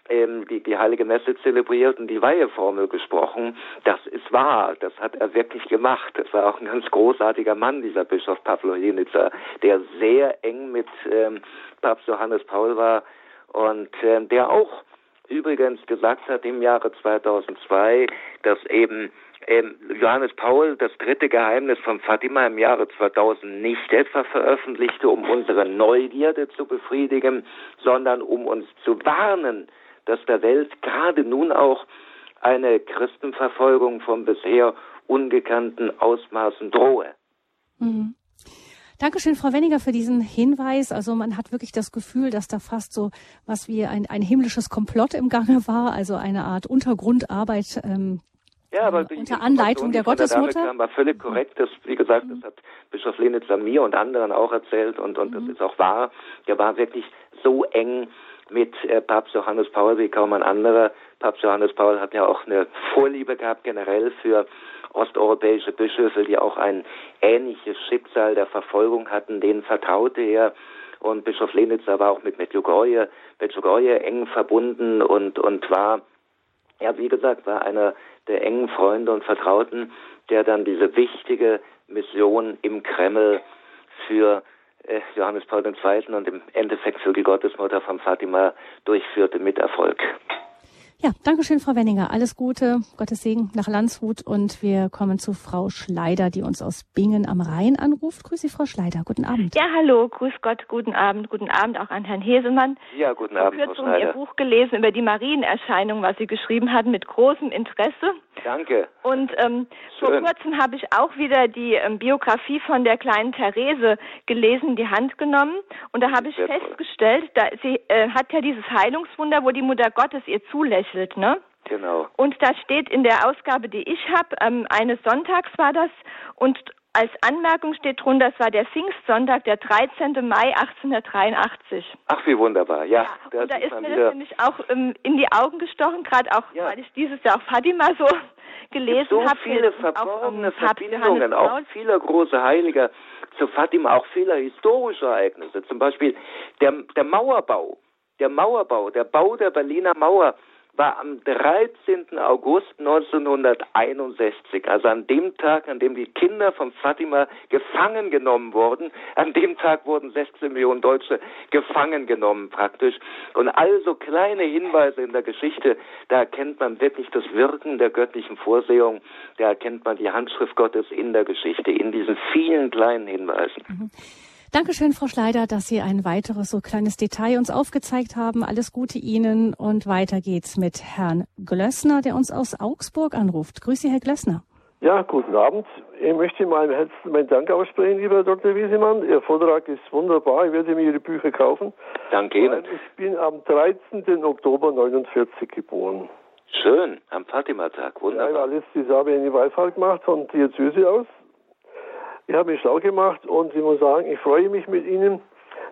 ähm, die, die Heilige Messe zelebriert und die Weiheformel gesprochen. Das ist wahr, das hat er wirklich gemacht. Das war auch ein ganz großartiger Mann, dieser Bischof Pavlo Jenica, der sehr eng mit ähm, Papst Johannes Paul war und ähm, der auch übrigens gesagt hat im Jahre 2002, dass eben ähm, Johannes Paul das dritte Geheimnis von Fatima im Jahre 2000 nicht etwa veröffentlichte, um unsere Neugierde zu befriedigen, sondern um uns zu warnen, dass der Welt gerade nun auch eine Christenverfolgung von bisher ungekannten Ausmaßen drohe. Mhm. Dankeschön, Frau Wenninger, für diesen Hinweis. Also man hat wirklich das Gefühl, dass da fast so was wie ein, ein himmlisches Komplott im Gange war, also eine Art Untergrundarbeit ähm, ja, aber unter Anleitung der Gottesmutter. Der war völlig korrekt. Das, wie gesagt, das hat Bischof Lenitzer mir und anderen auch erzählt und, und mhm. das ist auch wahr. Der war wirklich so eng mit äh, Papst Johannes Paul wie kaum ein anderer. Papst Johannes Paul hat ja auch eine Vorliebe gehabt generell für osteuropäische Bischöfe, die auch ein ähnliches Schicksal der Verfolgung hatten. Denen vertraute er. Und Bischof Lenitzer war auch mit Medjugorje, Medjugorje eng verbunden und, und war, ja, wie gesagt, war einer der engen Freunde und Vertrauten, der dann diese wichtige Mission im Kreml für Johannes Paul II. und im Endeffekt für die Gottesmutter von Fatima durchführte mit Erfolg. Ja, danke schön, Frau Wenninger. Alles Gute, Gottes Segen nach Landshut und wir kommen zu Frau Schleider, die uns aus Bingen am Rhein anruft. Grüße Sie, Frau Schleider. Guten Abend. Ja, hallo, grüß Gott, guten Abend. Guten Abend auch an Herrn Hesemann. Ja, guten Abend, Frau Schneider. Ihr Buch gelesen über die Marienerscheinung, was Sie geschrieben hatten, mit großem Interesse. Danke. Und ähm, vor kurzem habe ich auch wieder die ähm, Biografie von der kleinen Therese gelesen, die Hand genommen. Und da habe ich festgestellt, da, sie äh, hat ja dieses Heilungswunder, wo die Mutter Gottes ihr zulächelt, ne? Genau. Und da steht in der Ausgabe, die ich habe, ähm, eines Sonntags war das, und als Anmerkung steht drunter, es war der Pfingstsonntag, der 13. Mai 1883. Ach, wie wunderbar, ja. ja und da ist mir das nämlich auch ähm, in die Augen gestochen, gerade auch, ja. weil ich dieses Jahr auch Fatima so gelesen habe. So viele verborgene Verbindungen, auch viele große Heilige zu Fatima, auch viele historische Ereignisse. Zum Beispiel der, der Mauerbau, der Mauerbau, der Bau der Berliner Mauer war am 13. August 1961, also an dem Tag, an dem die Kinder von Fatima gefangen genommen wurden. An dem Tag wurden 16 Millionen Deutsche gefangen genommen praktisch. Und also kleine Hinweise in der Geschichte, da erkennt man wirklich das Wirken der göttlichen Vorsehung, da erkennt man die Handschrift Gottes in der Geschichte, in diesen vielen kleinen Hinweisen. Mhm. Dankeschön, Frau Schleider, dass Sie ein weiteres so kleines Detail uns aufgezeigt haben. Alles Gute Ihnen und weiter geht's mit Herrn Glössner, der uns aus Augsburg anruft. Grüße Sie, Herr Glössner. Ja, guten Abend. Ich möchte mal im Herzen meinen Dank aussprechen, lieber Dr. Wiesemann. Ihr Vortrag ist wunderbar. Ich werde mir Ihre Bücher kaufen. Danke Ihnen. Ich bin am 13. Oktober 49 geboren. Schön, am Fatima-Tag, wunderbar. Ja, ich war letztes Jahr eine Wallfahrt gemacht von Diözese aus ich habe mich schlau gemacht und ich muss sagen, ich freue mich mit Ihnen,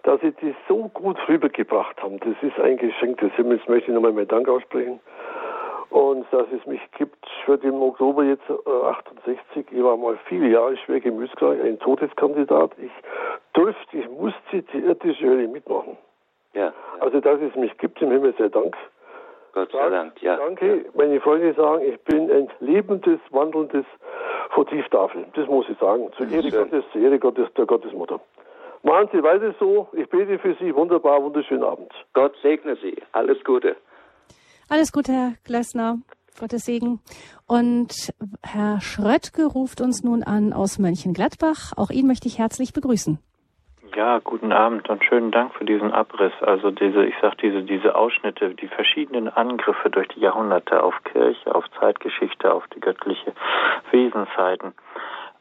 dass Sie das so gut rübergebracht haben. Das ist ein Geschenk des Himmels, möchte ich nochmal meinen Dank aussprechen. Und dass es mich gibt, für den Oktober jetzt äh, 68, ich war mal viele Jahre schwer gemütskrank, ein Todeskandidat. Ich durfte, ich musste die irdische Hölle mitmachen. Ja. Also, dass es mich gibt, im Himmel sei Dank. Gott sei Dank, ja. Danke. Meine Freunde sagen, ich bin ein lebendes, wandelndes Votivtafel. Das muss ich sagen. Zu Ehre Gottes, zu Ehre Gottes, der Gottesmutter. Machen Sie weiter so. Ich bete für Sie. Wunderbar, wunderschönen Abend. Gott segne Sie. Alles Gute. Alles Gute, Herr Glessner. Gottes Segen. Und Herr Schröttke ruft uns nun an aus Mönchengladbach. Auch ihn möchte ich herzlich begrüßen. Ja, guten Abend und schönen Dank für diesen Abriss. Also diese, ich sag diese, diese Ausschnitte, die verschiedenen Angriffe durch die Jahrhunderte auf Kirche, auf Zeitgeschichte, auf die göttliche Wesensheiten.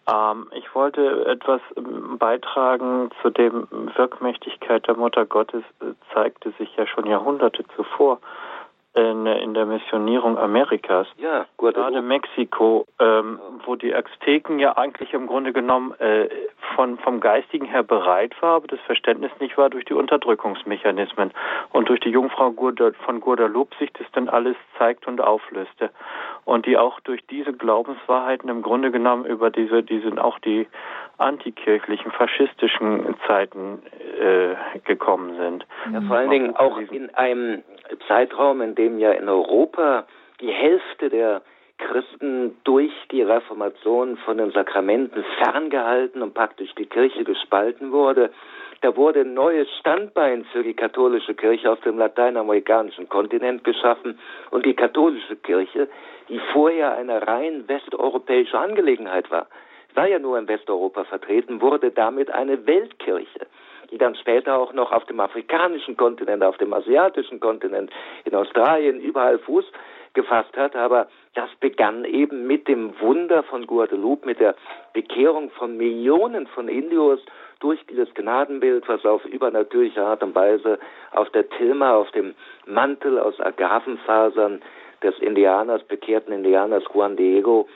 Ähm, ich wollte etwas ähm, beitragen zu dem Wirkmächtigkeit der Mutter Gottes, äh, zeigte sich ja schon Jahrhunderte zuvor in, in der Missionierung Amerikas. Ja, gut. Gerade Mexiko, ähm, wo die Azteken ja eigentlich im Grunde genommen äh, von, vom Geistigen her bereit war, aber das Verständnis nicht war durch die Unterdrückungsmechanismen und durch die Jungfrau von Guadalupe sich das dann alles zeigt und auflöste. Und die auch durch diese Glaubenswahrheiten im Grunde genommen über diese, diese auch die antikirchlichen, faschistischen Zeiten äh, gekommen sind. Ja, vor allen Dingen auch in einem Zeitraum, in dem ja in Europa die Hälfte der Christen durch die Reformation von den Sakramenten ferngehalten und praktisch die Kirche gespalten wurde. Da wurde ein neues Standbein für die katholische Kirche auf dem lateinamerikanischen Kontinent geschaffen und die katholische Kirche, die vorher eine rein westeuropäische Angelegenheit war, war ja nur in Westeuropa vertreten, wurde damit eine Weltkirche die dann später auch noch auf dem afrikanischen Kontinent, auf dem asiatischen Kontinent, in Australien überall Fuß gefasst hat. Aber das begann eben mit dem Wunder von Guadeloupe, mit der Bekehrung von Millionen von Indios durch dieses Gnadenbild, was auf übernatürliche Art und Weise auf der Tilma, auf dem Mantel aus Agavenfasern des Indianers, bekehrten Indianers Juan Diego,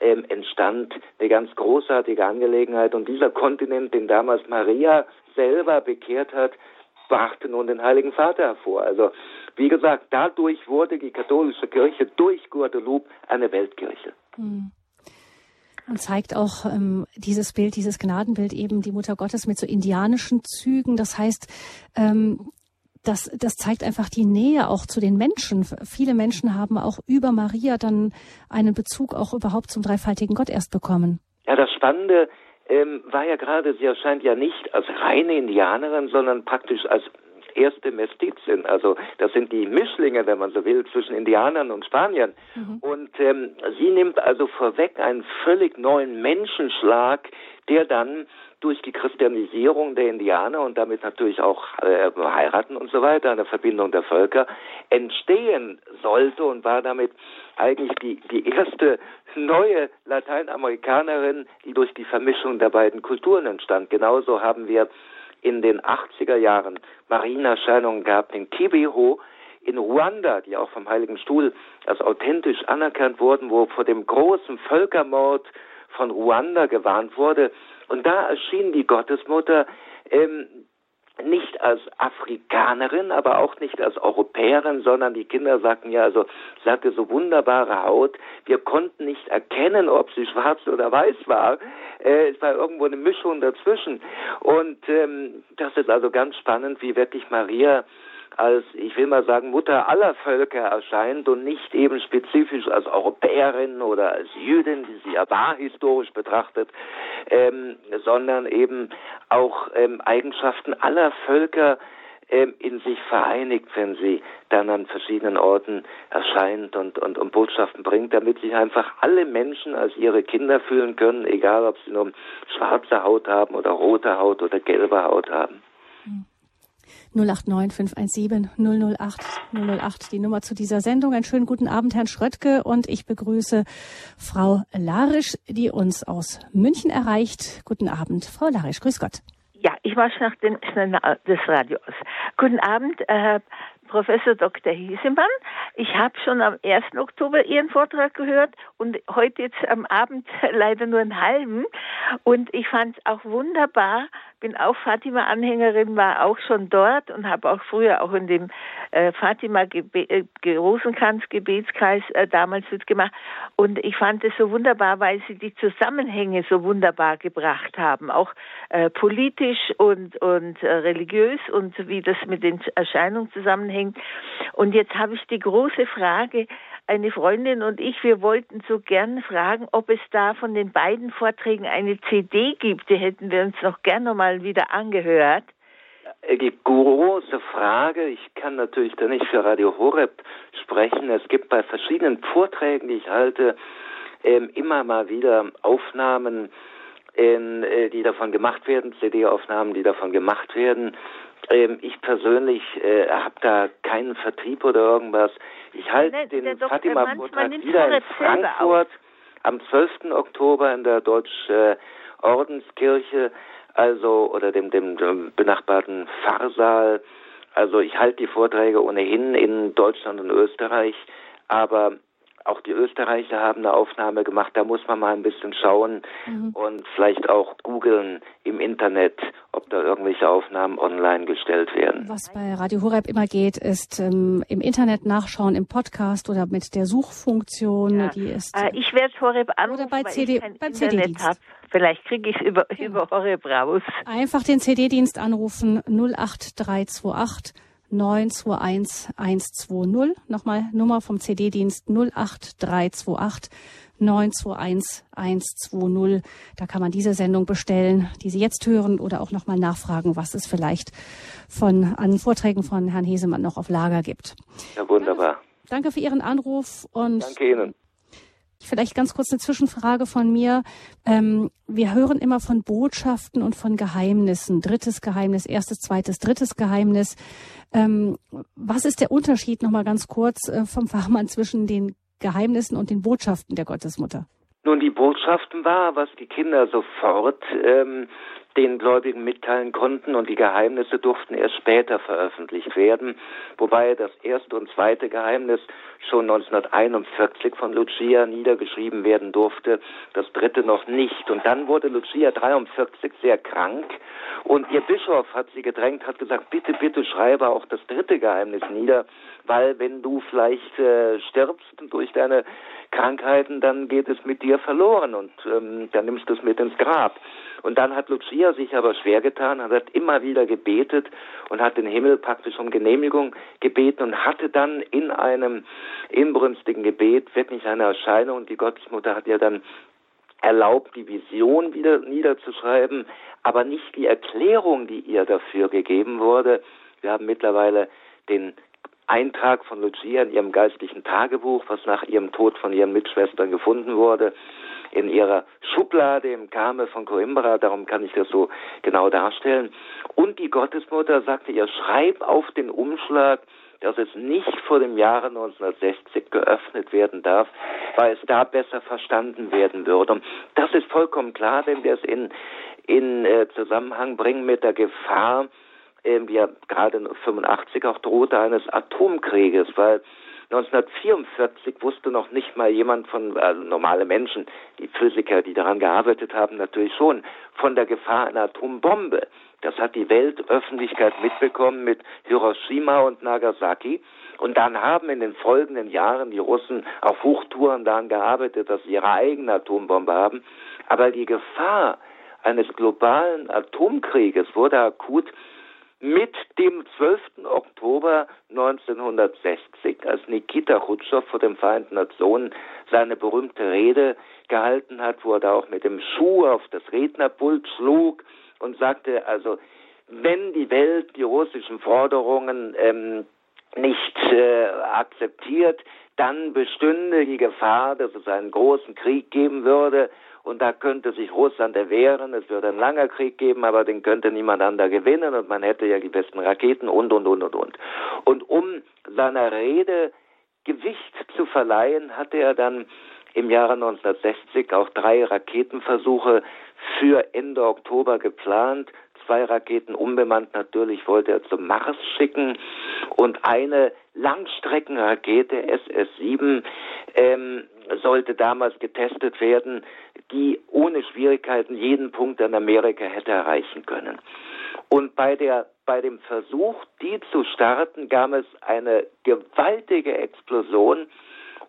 ähm, entstand eine ganz großartige Angelegenheit. Und dieser Kontinent, den damals Maria selber bekehrt hat, brachte nun den Heiligen Vater hervor. Also, wie gesagt, dadurch wurde die katholische Kirche durch Guadeloupe eine Weltkirche. Hm. Und zeigt auch ähm, dieses Bild, dieses Gnadenbild eben die Mutter Gottes mit so indianischen Zügen. Das heißt, ähm, das, das zeigt einfach die Nähe auch zu den Menschen. Viele Menschen haben auch über Maria dann einen Bezug auch überhaupt zum dreifaltigen Gott erst bekommen. Ja, das Spannende ähm, war ja gerade, sie erscheint ja nicht als reine Indianerin, sondern praktisch als erste Mestizin. Also das sind die Mischlinge, wenn man so will, zwischen Indianern und Spaniern. Mhm. Und ähm, sie nimmt also vorweg einen völlig neuen Menschenschlag, der dann durch die Christianisierung der Indianer und damit natürlich auch äh, heiraten und so weiter, eine Verbindung der Völker, entstehen sollte und war damit eigentlich die, die erste neue Lateinamerikanerin, die durch die Vermischung der beiden Kulturen entstand. Genauso haben wir in den 80er Jahren Marienerscheinungen gehabt in Kibeho, in Ruanda, die auch vom Heiligen Stuhl als authentisch anerkannt wurden, wo vor dem großen Völkermord von Ruanda gewarnt wurde. Und da erschien die Gottesmutter ähm, nicht als Afrikanerin, aber auch nicht als Europäerin, sondern die Kinder sagten ja, also sie hatte so wunderbare Haut. Wir konnten nicht erkennen, ob sie schwarz oder weiß war. Äh, es war irgendwo eine Mischung dazwischen. Und ähm, das ist also ganz spannend, wie wirklich Maria als, ich will mal sagen, Mutter aller Völker erscheint und nicht eben spezifisch als Europäerin oder als Jüdin, die sie ja war historisch betrachtet, ähm, sondern eben auch ähm, Eigenschaften aller Völker ähm, in sich vereinigt, wenn sie dann an verschiedenen Orten erscheint und, und, und Botschaften bringt, damit sich einfach alle Menschen als ihre Kinder fühlen können, egal ob sie nur schwarze Haut haben oder rote Haut oder gelbe Haut haben. 089 517 008 008, die Nummer zu dieser Sendung. Einen schönen guten Abend, Herrn Schröttke, und ich begrüße Frau Larisch, die uns aus München erreicht. Guten Abend, Frau Larisch, grüß Gott. Ja, ich mache nach dem des Radios. Guten Abend, äh, Professor Dr. Hiesemann. Ich habe schon am 1. Oktober Ihren Vortrag gehört und heute jetzt am Abend leider nur einen halben. Und ich fand es auch wunderbar, bin auch Fatima-Anhängerin, war auch schon dort und habe auch früher auch in dem äh, Fatima-Rosenkranz-Gebetskreis äh, damals mitgemacht. Und ich fand es so wunderbar, weil sie die Zusammenhänge so wunderbar gebracht haben, auch äh, politisch und, und äh, religiös und wie das mit den Erscheinungen zusammenhängt. Und jetzt habe ich die große Frage, eine Freundin und ich, wir wollten so gern fragen, ob es da von den beiden Vorträgen eine CD gibt. Die hätten wir uns noch gern nochmal wieder angehört. Die große Frage, ich kann natürlich da nicht für Radio Horeb sprechen. Es gibt bei verschiedenen Vorträgen, die ich halte, ähm, immer mal wieder Aufnahmen, in, äh, die davon gemacht werden, CD-Aufnahmen, die davon gemacht werden. Ähm, ich persönlich äh, habe da keinen Vertrieb oder irgendwas. Ich halte den Fatima-Vortrag wieder in Frankfurt am 12. Oktober in der Deutschen Ordenskirche, also oder dem, dem, dem benachbarten Pfarrsaal. Also ich halte die Vorträge ohnehin in Deutschland und Österreich, aber auch die Österreicher haben eine Aufnahme gemacht. Da muss man mal ein bisschen schauen mhm. und vielleicht auch googeln im Internet, ob da irgendwelche Aufnahmen online gestellt werden. Was bei Radio Horeb immer geht, ist ähm, im Internet nachschauen, im Podcast oder mit der Suchfunktion. Ja. Die ist, äh, ich werde Horeb anrufen, oder bei CD, beim CD-Dienst. Vielleicht kriege ich es über, ja. über Horeb raus. Einfach den CD-Dienst anrufen 08328 921 120. Nochmal Nummer vom CD-Dienst 08328 921 120. Da kann man diese Sendung bestellen, die Sie jetzt hören oder auch nochmal nachfragen, was es vielleicht von, an Vorträgen von Herrn Hesemann noch auf Lager gibt. Ja, wunderbar. Danke für Ihren Anruf und Danke Ihnen. Vielleicht ganz kurz eine Zwischenfrage von mir. Ähm, wir hören immer von Botschaften und von Geheimnissen. Drittes Geheimnis, erstes, zweites, drittes Geheimnis. Ähm, was ist der Unterschied nochmal ganz kurz äh, vom Fachmann zwischen den Geheimnissen und den Botschaften der Gottesmutter? Nun, die Botschaften war, was die Kinder sofort ähm, den Gläubigen mitteilen konnten und die Geheimnisse durften erst später veröffentlicht werden, wobei das erste und zweite Geheimnis schon 1941 von Lucia niedergeschrieben werden durfte, das dritte noch nicht. Und dann wurde Lucia 43 sehr krank und ihr Bischof hat sie gedrängt, hat gesagt, bitte, bitte schreibe auch das dritte Geheimnis nieder, weil wenn du vielleicht äh, stirbst durch deine Krankheiten, dann geht es mit dir verloren und ähm, dann nimmst du es mit ins Grab. Und dann hat Lucia sich aber schwer getan, hat immer wieder gebetet und hat den Himmel praktisch um Genehmigung gebeten und hatte dann in einem inbrünstigen Gebet wirklich eine Erscheinung. Die Gottesmutter hat ja dann erlaubt, die Vision wieder niederzuschreiben, aber nicht die Erklärung, die ihr dafür gegeben wurde. Wir haben mittlerweile den Eintrag von Lucia in ihrem geistlichen Tagebuch, was nach ihrem Tod von ihren Mitschwestern gefunden wurde in ihrer Schublade im Kame von Coimbra, darum kann ich das so genau darstellen. Und die Gottesmutter sagte ihr, schreib auf den Umschlag, dass es nicht vor dem Jahre 1960 geöffnet werden darf, weil es da besser verstanden werden würde. Und das ist vollkommen klar, wenn wir es in, in äh, Zusammenhang bringen mit der Gefahr, äh, die ja gerade 85 auch drohte, eines Atomkrieges, weil 1944 wusste noch nicht mal jemand von, also normale Menschen, die Physiker, die daran gearbeitet haben, natürlich schon, von der Gefahr einer Atombombe. Das hat die Weltöffentlichkeit mitbekommen mit Hiroshima und Nagasaki. Und dann haben in den folgenden Jahren die Russen auf Hochtouren daran gearbeitet, dass sie ihre eigene Atombombe haben. Aber die Gefahr eines globalen Atomkrieges wurde akut mit dem 12. Oktober 1960, als Nikita Khrushchev vor den Vereinten Nationen seine berühmte Rede gehalten hat, wo er da auch mit dem Schuh auf das Rednerpult schlug und sagte, also wenn die Welt die russischen Forderungen ähm, nicht äh, akzeptiert, dann bestünde die Gefahr, dass es einen großen Krieg geben würde und da könnte sich Russland erwehren, es würde einen langer Krieg geben, aber den könnte niemand anderer gewinnen und man hätte ja die besten Raketen und, und, und, und, und. Und um seiner Rede Gewicht zu verleihen, hatte er dann im Jahre 1960 auch drei Raketenversuche für Ende Oktober geplant. Zwei Raketen unbemannt natürlich wollte er zum Mars schicken und eine Langstreckenrakete SS-7 ähm, sollte damals getestet werden, die ohne Schwierigkeiten jeden Punkt in Amerika hätte erreichen können. Und bei der bei dem Versuch, die zu starten, gab es eine gewaltige Explosion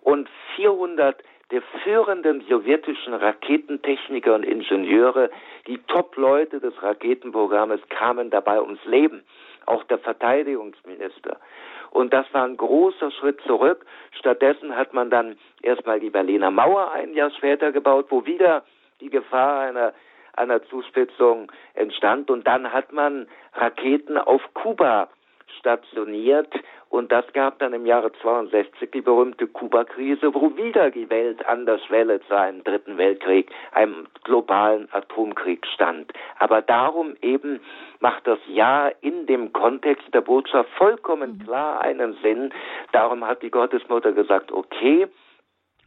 und 400 der führenden sowjetischen Raketentechniker und Ingenieure, die Top-Leute des Raketenprogrammes, kamen dabei ums Leben. Auch der Verteidigungsminister. Und das war ein großer Schritt zurück. Stattdessen hat man dann erstmal die Berliner Mauer ein Jahr später gebaut, wo wieder die Gefahr einer einer Zuspitzung entstand. Und dann hat man Raketen auf Kuba stationiert und das gab dann im Jahre 62 die berühmte Kuba-Krise, wo wieder die Welt an der Schwelle zu einem dritten Weltkrieg, einem globalen Atomkrieg stand. Aber darum eben macht das Ja in dem Kontext der Botschaft vollkommen mhm. klar einen Sinn. Darum hat die Gottesmutter gesagt, okay,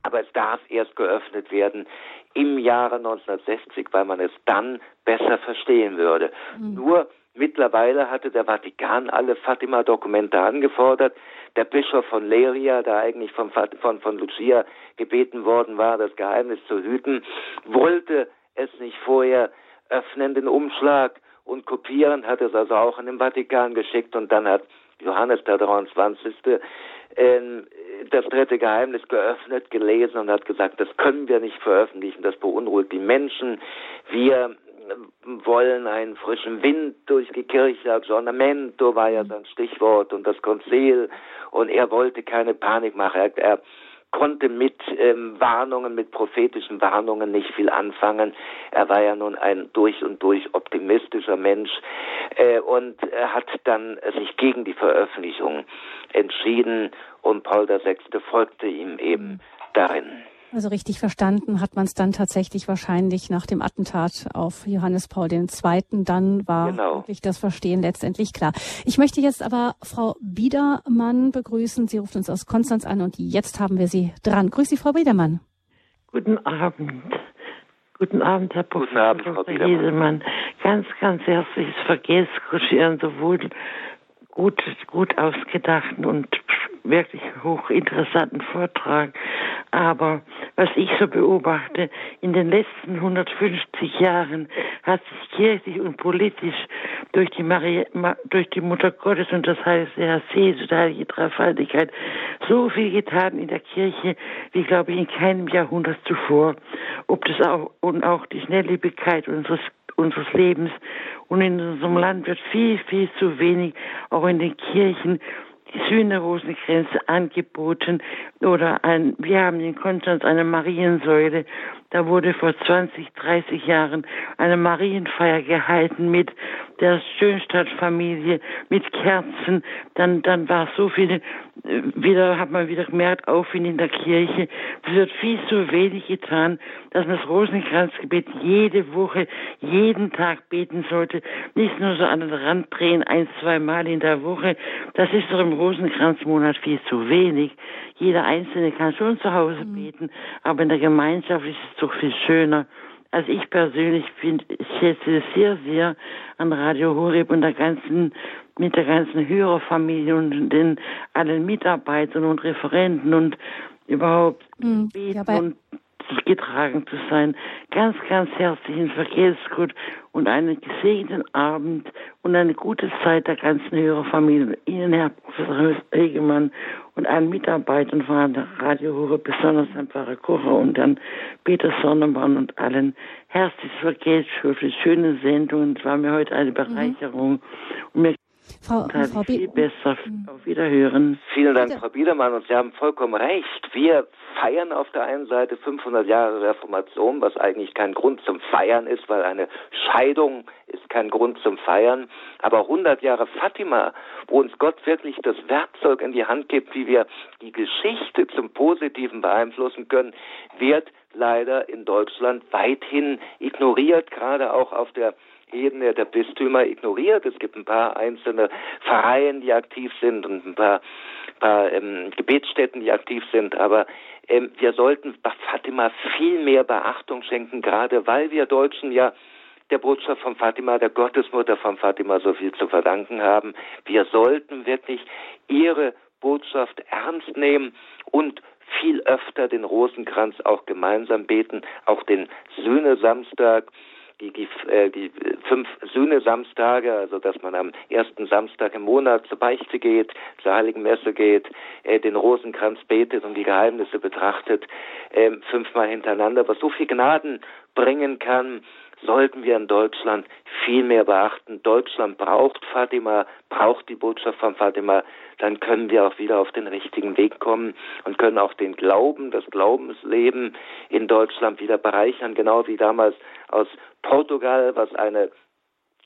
aber es darf erst geöffnet werden im Jahre 1960, weil man es dann besser verstehen würde. Mhm. Nur Mittlerweile hatte der Vatikan alle Fatima-Dokumente angefordert. Der Bischof von Leria, der eigentlich von, von, von Lucia gebeten worden war, das Geheimnis zu hüten, wollte es nicht vorher öffnen, den Umschlag und kopieren, hat es also auch in den Vatikan geschickt und dann hat Johannes der 23. Äh, das dritte Geheimnis geöffnet, gelesen und hat gesagt, das können wir nicht veröffentlichen, das beunruhigt die Menschen. Wir wollen einen frischen Wind durch die Kirche, Aggiornamento war ja sein Stichwort und das Konzil und er wollte keine Panik machen. Er, er konnte mit ähm, Warnungen, mit prophetischen Warnungen nicht viel anfangen. Er war ja nun ein durch und durch optimistischer Mensch äh, und er hat dann sich gegen die Veröffentlichung entschieden und Paul VI. folgte ihm eben darin. Also richtig verstanden hat man es dann tatsächlich wahrscheinlich nach dem Attentat auf Johannes Paul II. Dann war genau. wirklich das Verstehen letztendlich klar. Ich möchte jetzt aber Frau Biedermann begrüßen. Sie ruft uns aus Konstanz an und jetzt haben wir Sie dran. Grüß Sie, Frau Biedermann. Guten Abend. Guten Abend, Herr Professor Guten Abend, Frau Biedermann. Ganz, ganz herzliches Verkehrskutschieren, sowohl gut, gut ausgedachten und wirklich hochinteressanten Vortrag. Aber was ich so beobachte, in den letzten 150 Jahren hat sich kirchlich und politisch durch die, Maria, durch die Mutter Gottes und das heißt der Jesus, die heilige Dreifaltigkeit, so viel getan in der Kirche, wie glaube ich in keinem Jahrhundert zuvor. Ob das auch, und auch die Schnelllebigkeit unseres unseres Lebens. Und in unserem Land wird viel, viel zu wenig, auch in den Kirchen, die Sühnerosenkränze angeboten oder ein, wir haben in Konstanz eine Mariensäule, da wurde vor 20, 30 Jahren eine Marienfeier gehalten mit der Schönstadtfamilie, mit Kerzen, dann, dann war so viel wieder hat man wieder gemerkt, Aufwind in der Kirche. Es wird viel zu wenig getan, dass man das Rosenkranzgebet jede Woche, jeden Tag beten sollte. Nicht nur so an den Rand drehen, ein, zwei Mal in der Woche. Das ist doch im Rosenkranzmonat viel zu wenig. Jeder Einzelne kann schon zu Hause mhm. beten, aber in der Gemeinschaft ist es doch viel schöner. Also ich persönlich finde, ich schätze es sehr, sehr an Radio Horeb und der ganzen mit der ganzen Hörerfamilie und den allen Mitarbeitern und Referenten und überhaupt mhm. beten ja, und getragen zu sein. Ganz, ganz herzlichen Verkehrsgut und einen gesegneten Abend und eine gute Zeit der ganzen Hörerfamilie. Ihnen, Herr Professor Hegemann und allen Mitarbeitern von Radio Hure, besonders Herrn Pfarrer Kocher und Herrn Peter Sonnemann und allen herzliches Verkehrsgut für die schöne Sendung. Es war mir heute eine. Bereicherung. Mhm. Und mir Frau, Frau viel besser. Mhm. Auf Wiederhören. Vielen Dank, Frau Biedermann. Und Sie haben vollkommen recht. Wir feiern auf der einen Seite 500 Jahre Reformation, was eigentlich kein Grund zum Feiern ist, weil eine Scheidung ist kein Grund zum Feiern. Aber 100 Jahre Fatima, wo uns Gott wirklich das Werkzeug in die Hand gibt, wie wir die Geschichte zum Positiven beeinflussen können, wird leider in Deutschland weithin ignoriert, gerade auch auf der Ebene der Bistümer ignoriert. Es gibt ein paar einzelne Vereine, die aktiv sind und ein paar, paar ähm, Gebetsstätten, die aktiv sind, aber ähm, wir sollten Fatima viel mehr Beachtung schenken, gerade weil wir Deutschen ja der Botschaft von Fatima, der Gottesmutter von Fatima so viel zu verdanken haben. Wir sollten wirklich ihre Botschaft ernst nehmen und viel öfter den Rosenkranz auch gemeinsam beten, auch den Sühne-Samstag die, die, äh, die fünf Sühne-Samstage, also dass man am ersten Samstag im Monat zur Beichte geht, zur Heiligen Messe geht, äh, den Rosenkranz betet und die Geheimnisse betrachtet, äh, fünfmal hintereinander, was so viel Gnaden bringen kann, sollten wir in Deutschland viel mehr beachten. Deutschland braucht Fatima, braucht die Botschaft von Fatima. Dann können wir auch wieder auf den richtigen Weg kommen und können auch den Glauben, das Glaubensleben in Deutschland wieder bereichern, genau wie damals aus Portugal, was eine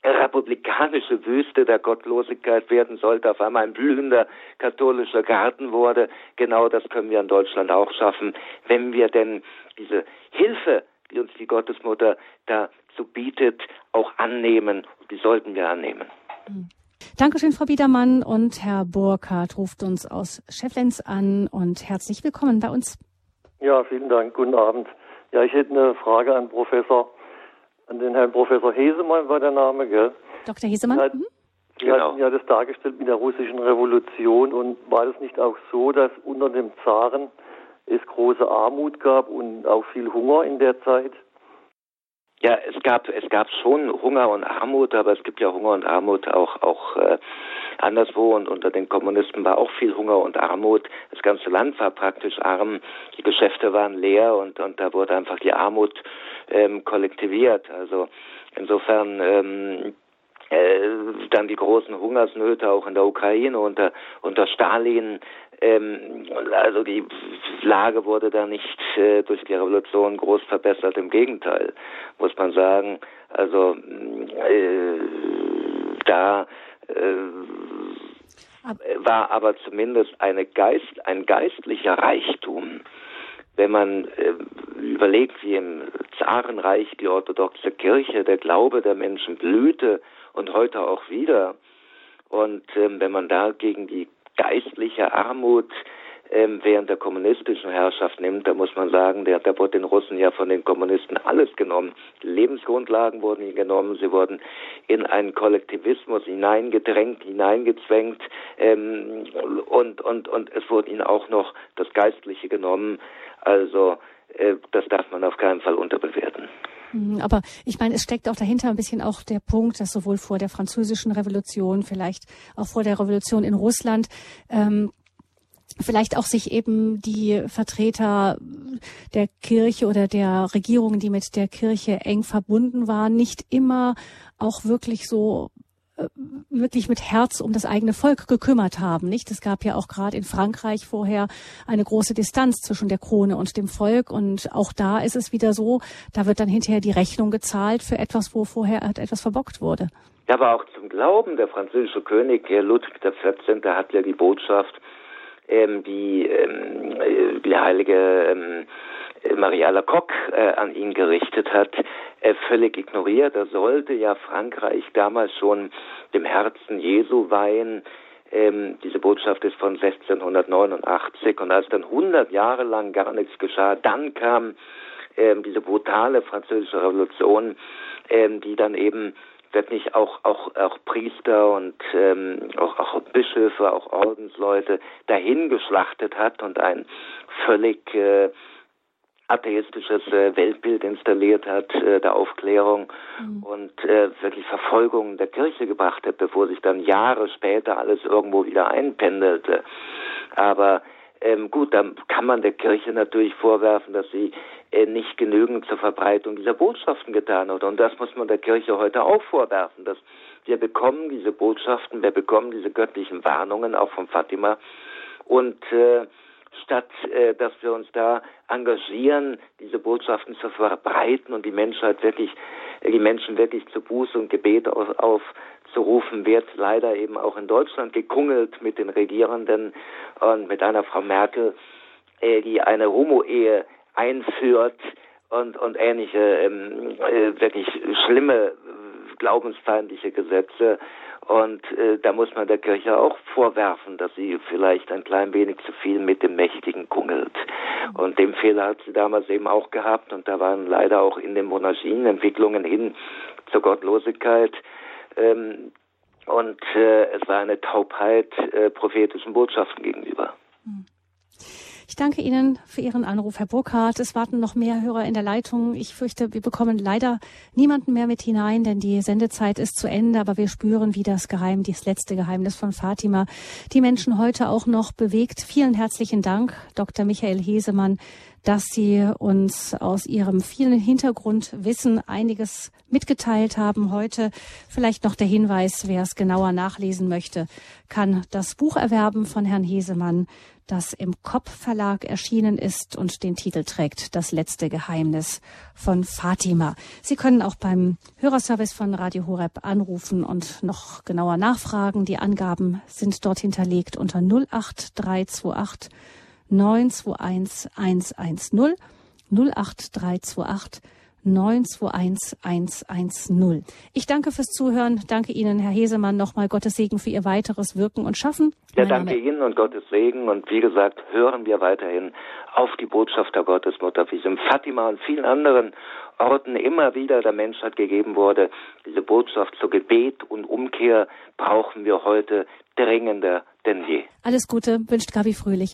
republikanische Wüste der Gottlosigkeit werden sollte, auf einmal ein blühender katholischer Garten wurde. Genau das können wir in Deutschland auch schaffen, wenn wir denn diese Hilfe, die uns die Gottesmutter dazu bietet, auch annehmen. Die sollten wir annehmen. Mhm. Dankeschön, Frau Biedermann. Und Herr Burkhardt ruft uns aus Schefflenz an und herzlich willkommen bei uns. Ja, vielen Dank. Guten Abend. Ja, ich hätte eine Frage an Professor an den Herrn Professor Hesemann war der Name, gell? Dr. Hesemann? Hat, mhm. Sie genau. hatten ja das dargestellt mit der russischen Revolution und war das nicht auch so, dass unter dem Zaren es große Armut gab und auch viel Hunger in der Zeit? Ja, es gab es gab schon Hunger und Armut, aber es gibt ja Hunger und Armut auch auch äh, anderswo und unter den Kommunisten war auch viel Hunger und Armut. Das ganze Land war praktisch arm, die Geschäfte waren leer und und da wurde einfach die Armut ähm, kollektiviert. Also insofern ähm, äh, dann die großen Hungersnöte auch in der Ukraine unter unter Stalin ähm, also die Lage wurde da nicht äh, durch die Revolution groß verbessert. Im Gegenteil, muss man sagen. Also äh, da äh, war aber zumindest eine Geist, ein geistlicher Reichtum. Wenn man äh, überlegt, wie im Zarenreich die orthodoxe Kirche, der Glaube der Menschen blühte und heute auch wieder. Und ähm, wenn man da gegen die geistliche Armut ähm, während der kommunistischen Herrschaft nimmt, da muss man sagen, der, da wurde den Russen ja von den Kommunisten alles genommen. Lebensgrundlagen wurden ihnen genommen, sie wurden in einen Kollektivismus hineingedrängt, hineingezwängt ähm, und, und, und es wurde ihnen auch noch das Geistliche genommen. Also äh, das darf man auf keinen Fall unterbewerten. Mhm, aber ich meine, es steckt auch dahinter ein bisschen auch der Punkt, dass sowohl vor der französischen Revolution, vielleicht auch vor der Revolution in Russland, ähm, vielleicht auch sich eben die Vertreter der Kirche oder der Regierungen, die mit der Kirche eng verbunden waren, nicht immer auch wirklich so wirklich mit Herz um das eigene Volk gekümmert haben, nicht? Es gab ja auch gerade in Frankreich vorher eine große Distanz zwischen der Krone und dem Volk und auch da ist es wieder so, da wird dann hinterher die Rechnung gezahlt für etwas, wo vorher etwas verbockt wurde. Ja, aber auch zum Glauben, der französische König Ludwig XIV. hat ja die Botschaft, ähm, die, ähm, äh, die heilige ähm, Maria Lecoq äh, an ihn gerichtet hat, äh, völlig ignoriert. Er sollte ja Frankreich damals schon dem Herzen Jesu weihen. Ähm, diese Botschaft ist von 1689 und als dann 100 Jahre lang gar nichts geschah, dann kam ähm, diese brutale französische Revolution, ähm, die dann eben wirklich auch auch auch Priester und ähm, auch auch Bischöfe, auch Ordensleute dahingeschlachtet hat und ein völlig äh, atheistisches äh, Weltbild installiert hat, äh, der Aufklärung mhm. und äh, wirklich Verfolgung der Kirche gebracht hat, bevor sich dann Jahre später alles irgendwo wieder einpendelte. Aber Ähm, gut, dann kann man der Kirche natürlich vorwerfen, dass sie äh, nicht genügend zur Verbreitung dieser Botschaften getan hat. Und das muss man der Kirche heute auch vorwerfen, dass wir bekommen diese Botschaften, wir bekommen diese göttlichen Warnungen auch von Fatima und äh, statt äh, dass wir uns da engagieren, diese Botschaften zu verbreiten und die Menschheit wirklich, äh, die Menschen wirklich zu Buße und Gebet auf, aufzurufen, wird leider eben auch in Deutschland gekungelt mit den Regierenden und mit einer Frau Merkel, äh, die eine Homo-Ehe einführt und, und ähnliche ähm, äh, wirklich schlimme glaubensfeindliche Gesetze. Und äh, da muss man der Kirche auch vorwerfen, dass sie vielleicht ein klein wenig zu viel mit dem Mächtigen kungelt. Und dem Fehler hat sie damals eben auch gehabt. Und da waren leider auch in den Monarchien Entwicklungen hin zur Gottlosigkeit. Ähm, und äh, es war eine Taubheit äh, prophetischen Botschaften gegenüber. Mhm. Ich danke Ihnen für Ihren Anruf, Herr Burkhardt. Es warten noch mehr Hörer in der Leitung. Ich fürchte, wir bekommen leider niemanden mehr mit hinein, denn die Sendezeit ist zu Ende. Aber wir spüren, wie das Geheim, das letzte Geheimnis von Fatima, die Menschen heute auch noch bewegt. Vielen herzlichen Dank, Dr. Michael Hesemann, dass Sie uns aus Ihrem vielen Hintergrundwissen einiges mitgeteilt haben heute. Vielleicht noch der Hinweis, wer es genauer nachlesen möchte, kann das Buch erwerben von Herrn Hesemann das im Kopp Verlag erschienen ist und den Titel trägt Das letzte Geheimnis von Fatima. Sie können auch beim Hörerservice von Radio Horeb anrufen und noch genauer nachfragen. Die Angaben sind dort hinterlegt unter 08328 921 110 08328 921110. Ich danke fürs Zuhören. Danke Ihnen, Herr Hesemann, nochmal Gottes Segen für Ihr weiteres Wirken und Schaffen. Ja, danke Ihnen und Gottes Segen. Und wie gesagt, hören wir weiterhin auf die Botschaft der Gottesmutter, wie es in Fatima und vielen anderen Orten immer wieder der Menschheit gegeben wurde. Diese Botschaft zur Gebet und Umkehr brauchen wir heute dringender denn je. Alles Gute wünscht Gabi Fröhlich.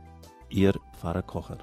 Ihr Pfarrer Kocher.